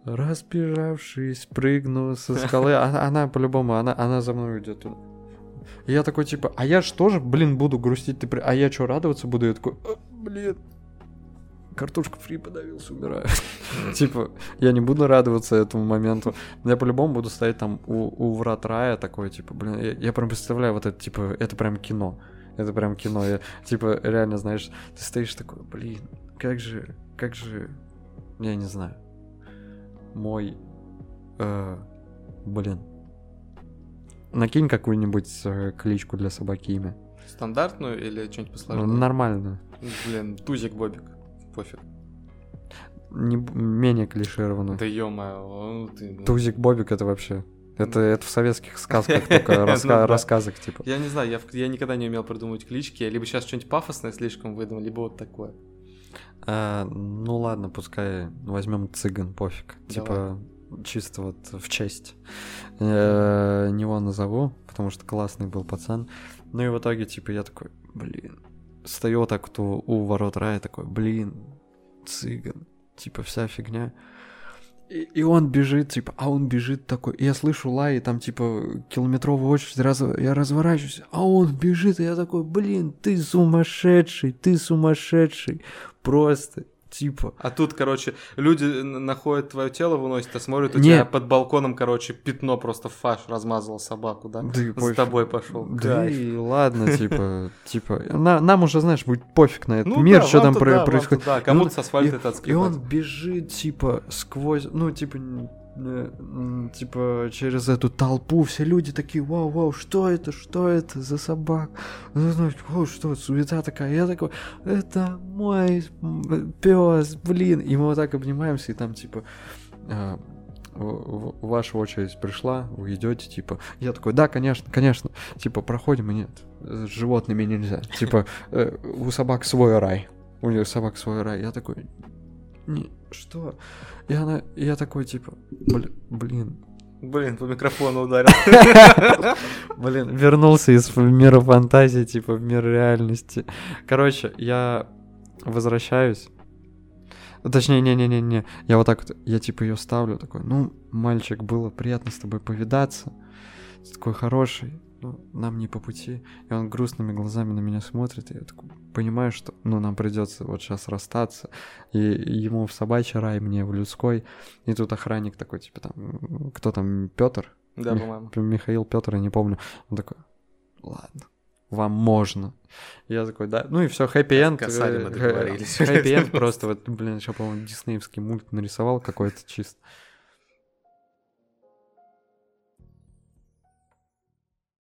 Разбежавшись, прыгну со скалы. Она, она по-любому, она, она за мной идет. И я такой, типа, а я ж тоже, блин, буду грустить, ты, при- а я что, радоваться буду? Я такой, «А, блин, картошку фри подавился, умираю. [LAUGHS] Типа, я не буду радоваться этому моменту. Я по-любому буду стоять там у, у врат рая такой, типа, блин, я, я прям представляю вот это, типа, это прям кино. Это прям кино. Я, типа, реально, знаешь, ты стоишь такой, блин, как же, как же, я не знаю, мой, э, блин, накинь какую-нибудь э, кличку для собаки имя. Стандартную или что-нибудь Ну, посложнее? Нормально. Блин, тузик Бобик. Пофиг. Не, менее клишированно. Да ё-моё, ну ты... ну. Тузик Бобик это вообще. Это, это в советских сказках только [LAUGHS] раска- Ну да. рассказок, типа. Я не знаю, я, я никогда не умел придумывать клички. Либо сейчас что-нибудь пафосное слишком выдумал, либо вот такое. А, ну ладно, пускай возьмем цыган, пофиг. Типа, чисто вот в честь. Э, Него назову, потому что классный был пацан. Ну и в итоге, типа, я такой, блин. Стою так вот у, у ворот рая, такой, блин, цыган. Типа, вся фигня. И, и он бежит, типа, а он бежит такой. И я слышу лай, и там, типа, километровая очередь, раз, я разворачиваюсь, а он бежит, и я такой, блин, ты сумасшедший, ты сумасшедший. Просто, типа, А тут, короче, люди находят твое тело, выносят, а смотрят, у Не. тебя под балконом, короче, пятно просто в фарш размазало собаку, да? Да и пофиг. тобой пошел. Да и ладно, [LAUGHS] типа, типа, на- нам уже, знаешь, будет пофиг на этот Ну мир, да, что там про- да, происходит. Да, кому-то И с асфальта и- это И он бежит, типа, сквозь, ну, типа, типа, через эту толпу, все люди такие, вау, вау, что это, что это за собак? Ну, ну, «О, что, суета такая, я такой, это мой пес, блин, и мы вот так обнимаемся, и там, типа, в- ваша очередь пришла, вы идете, типа, я такой, да, конечно, конечно, типа, проходим, и нет, с животными нельзя, типа, э, у собак свой рай, у них собак свой рай, я такой, что? И она, и я такой, типа, «Бля- блин, Блин, по микрофону ударил. [LAUGHS] Блин, вернулся из мира фантазии, типа, в мир реальности. Короче, я возвращаюсь. Точнее, не-не-не-не. Я вот так вот, я типа ее ставлю, такой, ну, мальчик, было приятно с тобой повидаться. Ты такой хороший, ну, нам не по пути. И он грустными глазами на меня смотрит, и я такой понимаю, что, ну, нам придется вот сейчас расстаться. И ему в собачий рай, мне в людской. И тут охранник такой, типа, там, кто там, Петр? Да, Ми- по-моему. Михаил Петр, я не помню. Он такой, ладно, вам можно. Я такой, да. Ну и все, хэппи-энд. Касали мы э, договорились. [LAUGHS] Хэппи-энд просто, вот, блин, еще, по-моему, диснеевский мульт нарисовал какой-то чисто.